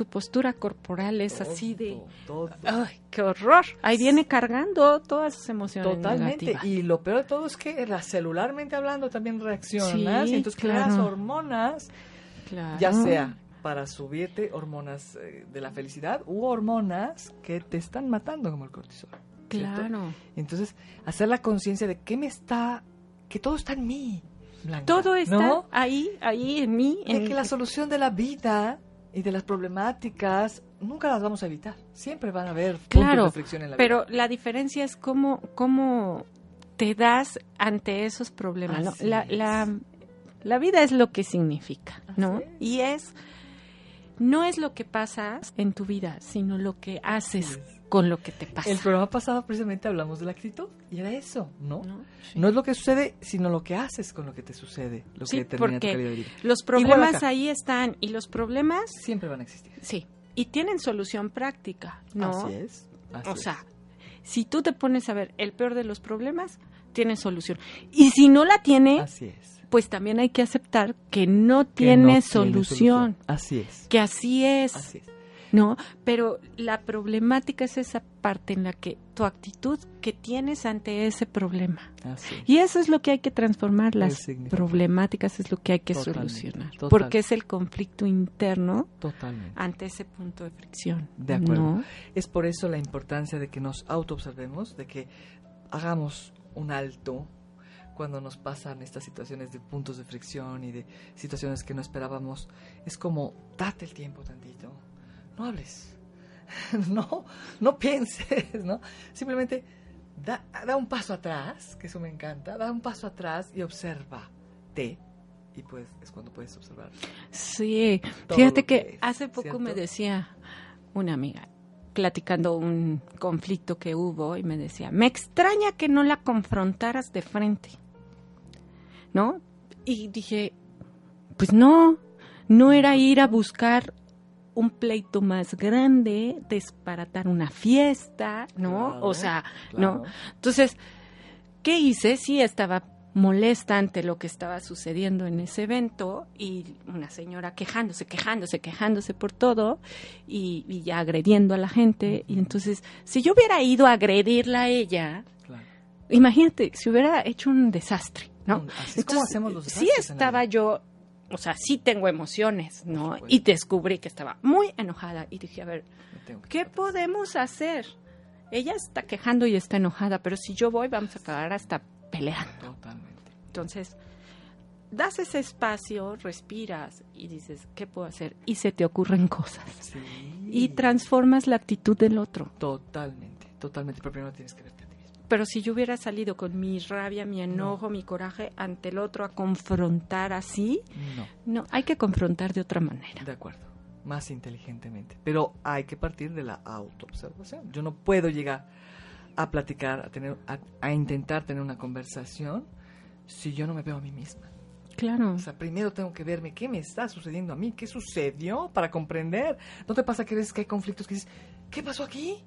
tu postura corporal es así de, Todo. ¡ay, qué horror! Ahí viene cargando todas esas emociones Totalmente. negativas. Y lo peor de todo es que la- celularmente hablando también reaccionas Sí, y entonces claro. creas hormonas, Claro. ya sea para subirte hormonas eh, de la felicidad u hormonas que te están matando como el cortisol. ¿cierto? Claro. Entonces, hacer la conciencia de que me está, que todo está en mí. Blanca, Todo está ¿no? ahí, ahí en mí. En- que la solución de la vida y de las problemáticas nunca las vamos a evitar. Siempre van a haber puntos Claro, de fricción en la Pero vida. la diferencia es cómo, cómo te das ante esos problemas. La, es. la, la vida es lo que significa, ¿no? Es. Y es, no es lo que pasa en tu vida, sino lo que haces es. Con lo que te pasa. El programa pasado precisamente hablamos de la actitud y era eso, ¿no? ¿no? Sí. No es lo que sucede, sino lo que haces con lo que te sucede, lo Sí, que determina tu porque calidad de vida. Los problemas ahí están y los problemas, Siempre van a existir. sí, y tienen solución práctica, ¿no? Así es. así O es. sea, si tú te pones a ver el peor de los problemas, tiene solución. Y si no la tiene, así es. pues también hay que aceptar que no Que tiene, no solución, Así es. que así es, Así es. ¿No? Pero la problemática es esa parte en la que tu actitud que tienes ante ese problema. Y eso es lo que hay que transformar, las problemáticas es lo que hay que Totalmente, solucionar, total. porque es el conflicto interno Totalmente. ante ese punto de fricción. De acuerdo. ¿no? Es por eso la importancia de que nos autoobservemos, de que hagamos un alto cuando nos pasan estas situaciones de puntos de fricción y de situaciones que no esperábamos. Es como, date el tiempo tantito, no hables, *laughs* no, no pienses, ¿no? Simplemente da, da un paso atrás, que eso me encanta, da un paso atrás y obsérvate. Y pues es cuando puedes observar. Sí, fíjate que, que es, hace poco me decía una amiga, platicando un conflicto que hubo, y me decía, me extraña que no la confrontaras de frente, ¿no? Y dije, pues no, no era ir a buscar un pleito más grande, desparatar una fiesta, ¿no? Claro, o sea, claro. ¿no? Entonces, ¿qué hice? Sí, estaba molesta ante lo que estaba sucediendo en ese evento y una señora quejándose, quejándose, quejándose por todo y, y ya agrediendo a la gente. Y entonces, si yo hubiera ido a agredirla a ella, Claro. imagínate, si hubiera hecho un desastre, ¿no? Así es como hacemos los sí estaba yo, o sea, sí tengo emociones, ¿no? Y descubrí que estaba muy enojada y dije, a ver, ¿Qué podemos hacer? Ella está quejando y está enojada, pero si yo voy vamos a acabar hasta peleando. Totalmente. Entonces, das ese espacio, respiras y dices, ¿qué puedo hacer? Y se te ocurren cosas. Sí. Y transformas la actitud del otro. Totalmente, totalmente. Pero primero tienes que verte. Pero si yo hubiera salido con mi rabia, mi enojo, mi coraje ante el otro a confrontar así, No, no, hay que confrontar de otra manera. de acuerdo. Más inteligentemente. Pero hay que partir de la autoobservación. Yo no puedo llegar a platicar, a, tener, a, a intentar tener una conversación si yo no me veo a mí misma. Claro. O sea, primero tengo que verme qué me está sucediendo a mí, qué sucedió para comprender. ¿No te pasa que ves que hay conflictos que dices, ¿qué pasó aquí?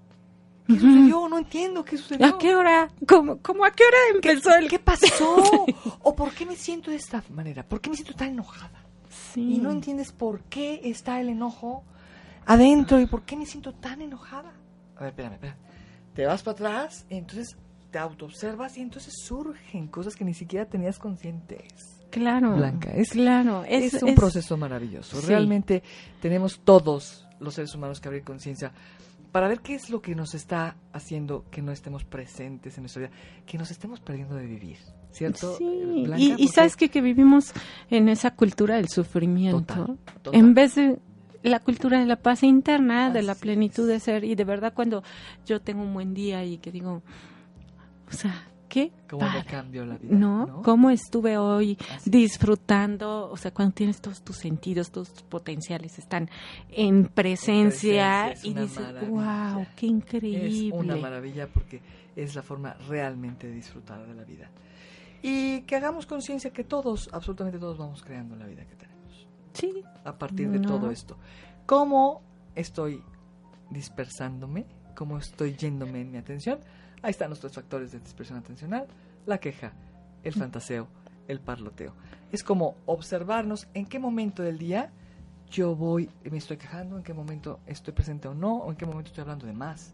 ¿Qué sucedió? No entiendo qué sucedió. ¿A qué hora? ¿Cómo, cómo a qué hora empezó el ¿Qué pasó? *laughs* ¿O por qué me siento de esta manera? ¿Por qué me siento tan enojada? Sí. Y no entiendes por qué está el enojo adentro y por qué me siento tan enojada. A ver, espérame, espérame. Te vas para atrás entonces te autoobservas y entonces surgen cosas que ni siquiera tenías conscientes. Claro. Blanca, es- claro. Es, Es, un es- proceso maravilloso. Sí. Realmente tenemos todos los seres humanos que abrir conciencia para ver qué es lo que nos está haciendo que no estemos presentes en nuestra vida, que nos estemos perdiendo de vivir, ¿cierto? Sí, eh, Blanca? y, sabes qué? que vivimos en esa cultura del sufrimiento, Total, total. en vez de la cultura de la paz interna, de la plenitud es. de ser, y de verdad cuando yo tengo un buen día y que digo, o sea, qué ¿Cómo me padre, cambió la vida? ¿no? ¿Cómo estuve hoy Así disfrutando? O sea, cuando tienes todos tus sentidos, todos tus potenciales están en presencia, presencia, es y dices, maravilla. wow, qué increíble. Es una maravilla porque es la forma realmente de disfrutar de la vida. Y que hagamos conciencia que todos, absolutamente todos, vamos creando la vida que tenemos. Sí, A partir de No. todo esto. ¿Cómo estoy dispersándome? ¿Cómo estoy yéndome en mi atención? Ahí están los tres factores de dispersión atencional. La queja, el fantaseo, el parloteo. Es como observarnos en qué momento del día yo voy, me estoy quejando, en qué momento estoy presente o no, o en qué momento estoy hablando de más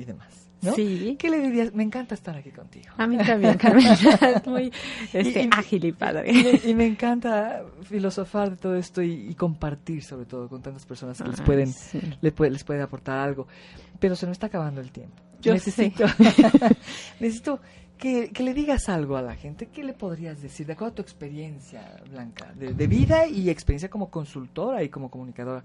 y demás. ¿no? sí. ¿Qué le dirías? Me encanta estar aquí contigo. A mí también, Carmen. Es muy *laughs* este, Y- y- ágil y padre. Y me, y me encanta filosofar de todo esto y, compartir sobre todo con tantas personas que les Ay, pueden sí. le puede- les puede aportar algo. Pero se me está acabando el tiempo. Yo necesito, *laughs* necesito que, que le digas algo a la gente. ¿Qué le podrías decir de acuerdo a tu experiencia, Blanca, de, de vida y experiencia como consultora y como comunicadora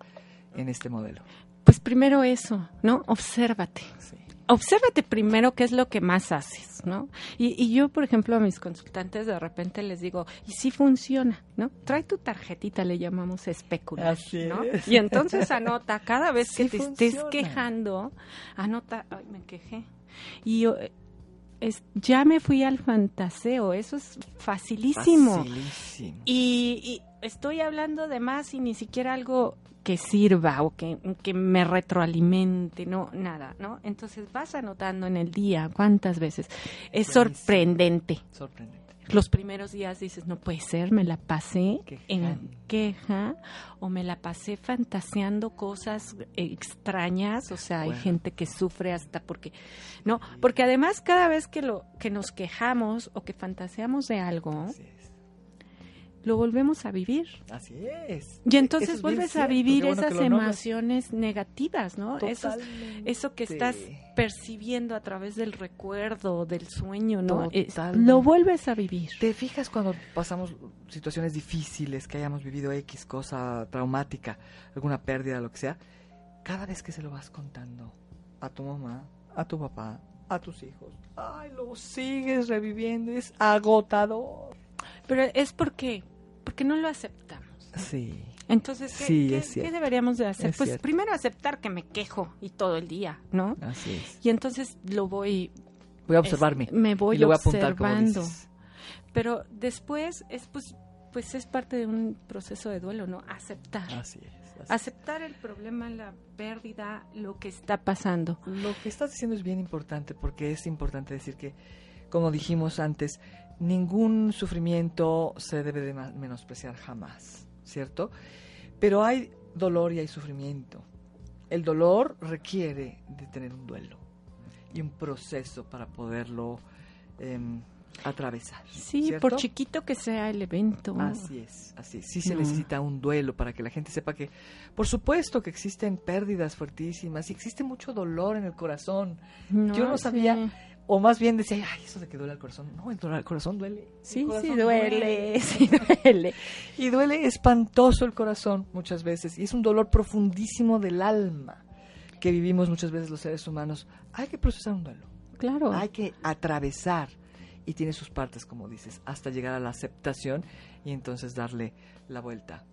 en este modelo? Pues primero eso, ¿no? Obsérvate. Sí. Obsérvate primero qué es lo que más haces, ¿no? Y, y, yo, por ejemplo, a mis consultantes de repente les digo, y sí funciona, ¿no? Trae tu tarjetita, le llamamos especular, Así ¿no? es. Y entonces anota, cada vez *laughs* Sí que te estés quejando, anota, ay, me quejé. Y yo, eh, es, ya me fui al fantaseo, eso es facilísimo. Facilísimo. Y, y estoy hablando de más y ni siquiera algo que sirva o que, que me retroalimente, no, nada, ¿no? Entonces vas anotando en el día cuántas veces. Es sorprendente. Sorprendente. Los primeros días dices, no puede ser, me la pasé en queja o me la pasé fantaseando cosas extrañas, o sea, hay gente que sufre hasta porque no, porque además cada vez que lo que nos quejamos o que fantaseamos de algo. Lo volvemos a vivir. Así es. Y entonces Eso es bien vuelves a vivir bueno esas emociones negativas, ¿no? Eso, eso que estás percibiendo a través del recuerdo, del sueño, ¿no? Es- lo vuelves a vivir. ¿Te fijas cuando pasamos situaciones difíciles, que hayamos vivido X cosa traumática, alguna pérdida, lo que sea? Cada vez que se lo vas contando a tu mamá, a tu papá, a tus hijos, ay, lo sigues reviviendo, es agotador. Pero es porque porque no lo aceptamos. Sí. Entonces, ¿qué, Sí, qué- qué deberíamos de hacer? Es pues cierto. primero aceptar que me quejo y todo el día, ¿no? Así es. Y entonces lo voy Voy a observarme. es- me voy y le voy a apuntar observando. Pero después es pues pues es parte de un proceso de duelo, ¿no? Aceptar. Así es. así Aceptar el problema, la pérdida, lo que está pasando. Lo que estás diciendo es bien importante porque es importante decir que, como dijimos antes, ningún sufrimiento se debe de menospreciar jamás, ¿cierto? Pero hay dolor y hay sufrimiento. El dolor requiere de tener un duelo y un proceso para poderlo em, atravesar. Sí, ¿cierto? por chiquito que sea el evento. Así es, así es. Sí se No. necesita un duelo para que la gente sepa que, por supuesto que existen pérdidas fuertísimas y existe mucho dolor en el corazón. Yo no sí. O más bien decía, ay, eso de que duele el corazón. No, el, corazón duele. El Sí, sí corazón duele, *laughs* sí duele. *laughs* Y duele espantoso el corazón muchas veces. Y es un dolor profundísimo del alma que vivimos muchas veces los seres humanos. Hay que procesar un duelo. Claro. Hay que atravesar y tiene sus partes, como dices, hasta llegar a la aceptación y entonces darle la vuelta,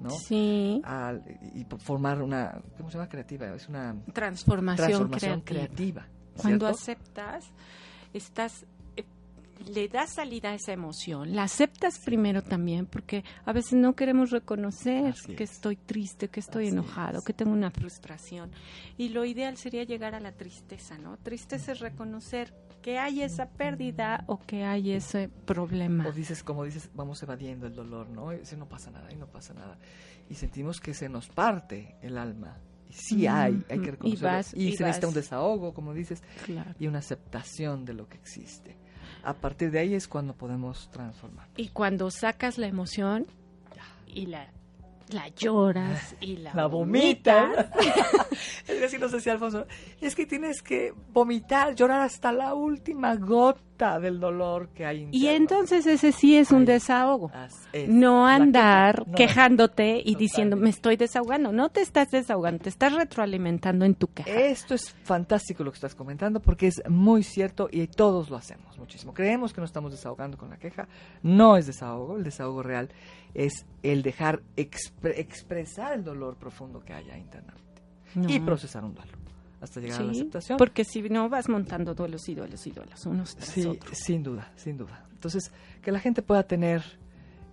¿no? Sí. Al- y formar una, ¿cómo se llama? Creativa, es una Transformación, transformación creativa. creativa. Cuando ¿cierto? aceptas, estás eh, le das salida a esa emoción, la aceptas primero también, porque a veces no queremos reconocer Así que es. estoy triste, que estoy Así enojado, es. que tengo una frustración. Y lo ideal sería llegar a la tristeza, ¿no? Tristeza es reconocer que hay esa pérdida o que hay ese problema. O dices, como dices, vamos evadiendo el dolor, ¿no? No pasa nada, y no pasa nada. Y sentimos que se nos parte el alma. Y sí hay, hay que Y reconocerlo. vas- y y se necesita un desahogo, como dices, Claro. y una aceptación de lo que existe. A partir de ahí es cuando podemos transformar. Y cuando sacas la emoción y la, la lloras y la, La vomitas, *laughs* es así nos decía Alfonso. Es que tienes que vomitar, llorar hasta la última gota del dolor que hay. Y interno. entonces ese sí es un desahogo. Es No andar no. quejándote y diciendo, me estoy desahogando. No te estás desahogando, te estás retroalimentando en tu queja. Esto es fantástico lo que estás comentando porque es muy cierto y todos lo hacemos muchísimo. Creemos que nos estamos desahogando con la queja. No es desahogo. El desahogo real es el dejar expre- expresar el dolor profundo que haya internamente No. y procesar un duelo hasta llegar a la aceptación. Porque si no vas montando duelos y duelos y duelos unos tras Sí, otros. sin duda, sin duda. Entonces, que la gente pueda tener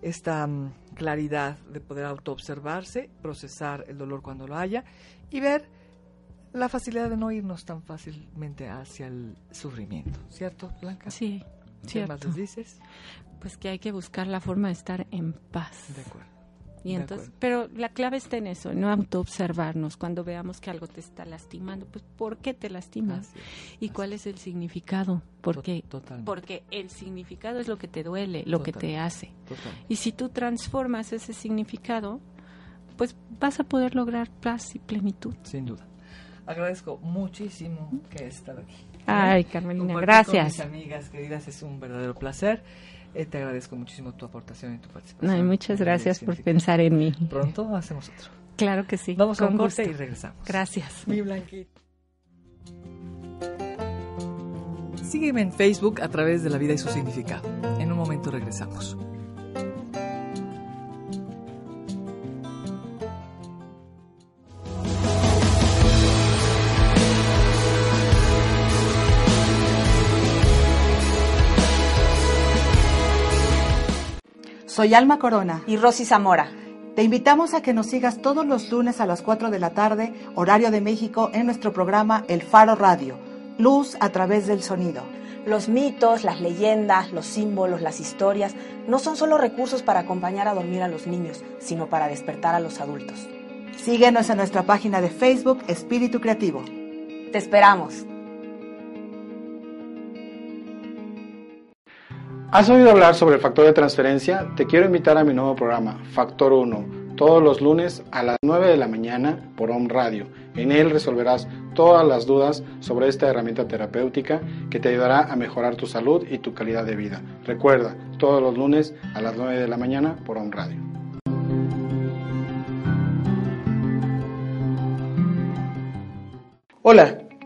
esta mm, claridad de poder autoobservarse, procesar el dolor cuando lo haya y ver la facilidad de no irnos tan fácilmente hacia el sufrimiento, ¿cierto, Blanca? Sí, ¿Qué más cierto. les dices? Pues que hay que buscar la forma de estar en paz. De acuerdo. Y entonces, pero la clave está en eso, no autoobservarnos. Cuando veamos que algo te está lastimando, pues ¿por qué te lastimas? Así ¿Y así cuál es el significado? Porque, totalmente, porque el significado es lo que te duele, lo que te hace. totalmente. Y si tú transformas ese significado, pues vas a poder lograr paz y plenitud. Sin duda. Agradezco muchísimo que hayas estado aquí. Ay. Carmelina, Compartir gracias. Con mis amigas queridas es un verdadero placer. Eh, te agradezco muchísimo tu aportación y tu participación. Ay, muchas gracias por pensar en mí. Pronto hacemos otro. Claro que sí. Vamos a con un corte gusto. y regresamos. Gracias. Mi blanquita. Sígueme en Facebook a través de La Vida y su Significado. En un momento regresamos. Soy Alma Corona. Y Rosy Zamora. Te invitamos a que nos sigas todos los lunes a las 4 de la tarde, horario de México, en nuestro programa El Faro Radio, Luz a través del sonido. Los mitos, las leyendas, los símbolos, las historias no son solo recursos para acompañar a dormir a los niños, sino para despertar a los adultos. Síguenos en nuestra página de Facebook Espíritu Creativo. Te esperamos. ¿Has oído hablar sobre el factor de transferencia? Te quiero invitar a mi nuevo programa, Factor 1, todos los lunes a las 9 de la mañana por Home Radio. En él resolverás todas las dudas sobre esta herramienta terapéutica que te ayudará a mejorar tu salud y tu calidad de vida. Recuerda, todos los lunes a las 9 de la mañana por Home Radio. Hola,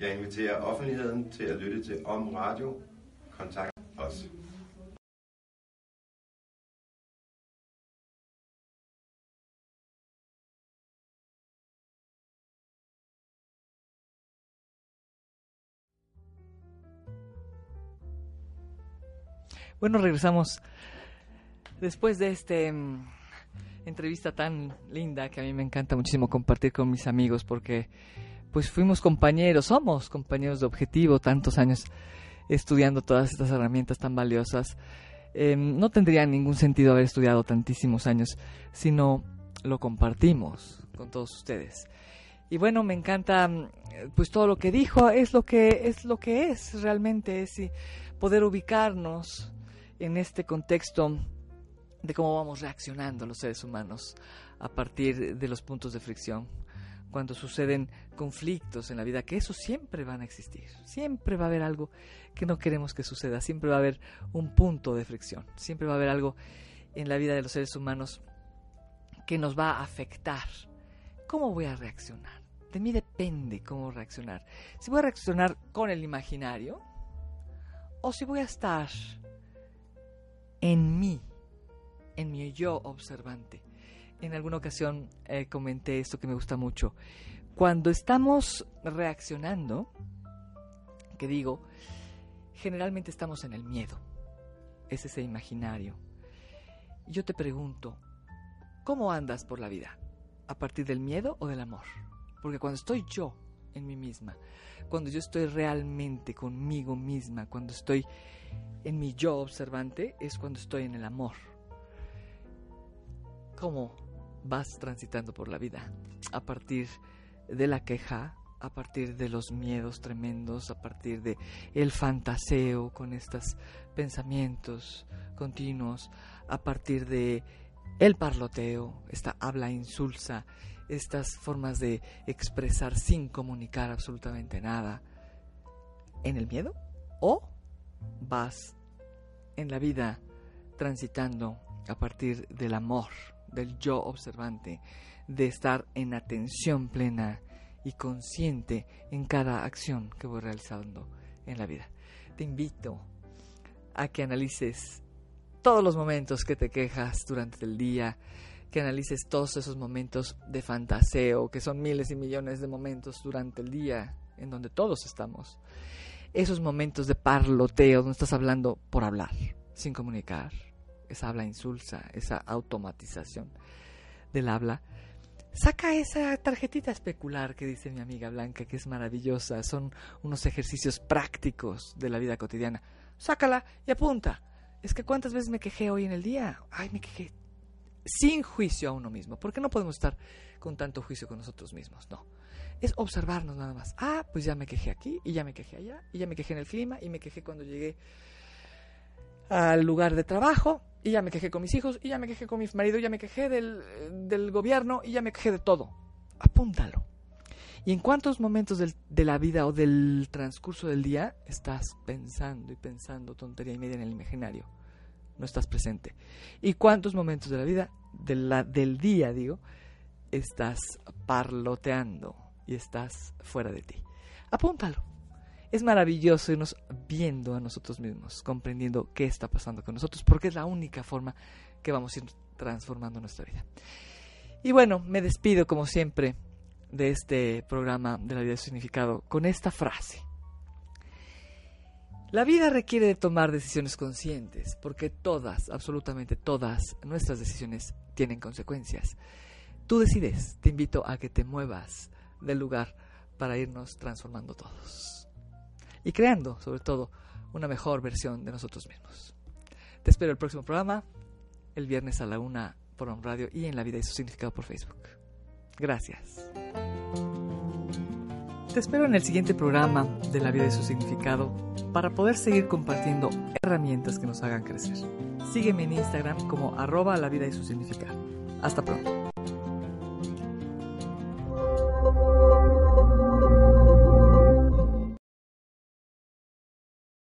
Jeg inviterer offentligheden til at lytte til Om Radio. Kontakt. Bueno, regresamos después de este mm, entrevista tan linda que a mí me encanta muchísimo compartir con mis amigos porque pues fuimos compañeros, somos compañeros de objetivo, tantos años estudiando todas estas herramientas tan valiosas. Em, no tendría ningún sentido haber estudiado tantísimos años si no lo compartimos con todos ustedes. Y bueno, me encanta mm, pues todo lo que dijo, es lo que es lo que es realmente es poder ubicarnos en este contexto de cómo vamos reaccionando los seres humanos a partir de los puntos de fricción cuando suceden conflictos en la vida, que eso siempre van a existir, siempre va a haber algo que no queremos que suceda, siempre va a haber un punto de fricción, siempre va a haber algo en la vida de los seres humanos que nos va a afectar. ¿Cómo voy a reaccionar? De mí depende cómo reaccionar. Si voy a reaccionar con el imaginario o si voy a estar en mí, en mi yo observante en alguna ocasión eh, comenté esto que me gusta mucho. Cuando estamos reaccionando, que digo, generalmente estamos en el miedo. Es ese imaginario. Yo te pregunto, ¿cómo andas por la vida? ¿A partir del miedo o del amor? Porque cuando estoy yo en mí misma, cuando yo estoy realmente conmigo misma, cuando estoy en mi yo observante, es cuando estoy en el amor. ¿Cómo vas transitando por la vida a partir de la queja, a partir de los miedos tremendos, a partir de el fantaseo con estos pensamientos continuos, a partir de el parloteo, esta habla insulsa, estas formas de expresar sin comunicar absolutamente nada, en el miedo o vas en la vida transitando a partir del amor, del yo observante, de estar en atención plena y consciente en cada acción que voy realizando en la vida. Te invito a que analices todos los momentos que te quejas durante el día, que analices todos esos momentos de fantaseo, que son miles y millones de momentos durante el día en donde todos estamos. Esos momentos de parloteo donde estás hablando por hablar, sin comunicar, esa habla insulsa, esa automatización del habla, saca esa tarjetita especular que dice mi amiga Blanca, que es maravillosa, son unos ejercicios prácticos de la vida cotidiana. Sácala y apunta. Es que cuántas veces me quejé hoy en el día. Ay, me quejé sin juicio a uno mismo. ¿Por qué no podemos estar con tanto juicio con nosotros mismos? No. es observarnos nada más. Ah, pues ya me quejé aquí, y ya me quejé allá, y ya me quejé en el clima, y me quejé cuando llegué al lugar de trabajo, y ya me quejé con mis hijos, y ya me quejé con mi marido, y ya me quejé del, del gobierno, y ya me quejé de todo. Apúntalo. ¿Y en cuántos momentos del- de la vida o del transcurso del día estás pensando y pensando tontería y media en el imaginario? No estás presente. ¿Y cuántos momentos de la vida, de la, del día, digo, estás parloteando y estás fuera de ti? Apúntalo. Es maravilloso irnos viendo a nosotros mismos, comprendiendo qué está pasando con nosotros, porque es la única forma que vamos a ir transformando nuestra vida. Y bueno, me despido como siempre de este programa de la vida de significado con esta frase. La vida requiere de tomar decisiones conscientes, porque todas, absolutamente todas, nuestras decisiones tienen consecuencias. Tú decides, te invito a que te muevas del lugar para irnos transformando todos. Y creando, sobre todo, una mejor versión de nosotros mismos. Te espero el próximo programa, el viernes a la una por On Radio y en La Vida y su Significado por Facebook. Gracias. Te espero en el siguiente programa de La Vida y su Significado para poder seguir compartiendo herramientas que nos hagan crecer. Sígueme en Instagram como arroba la vida y su significado. Hasta pronto.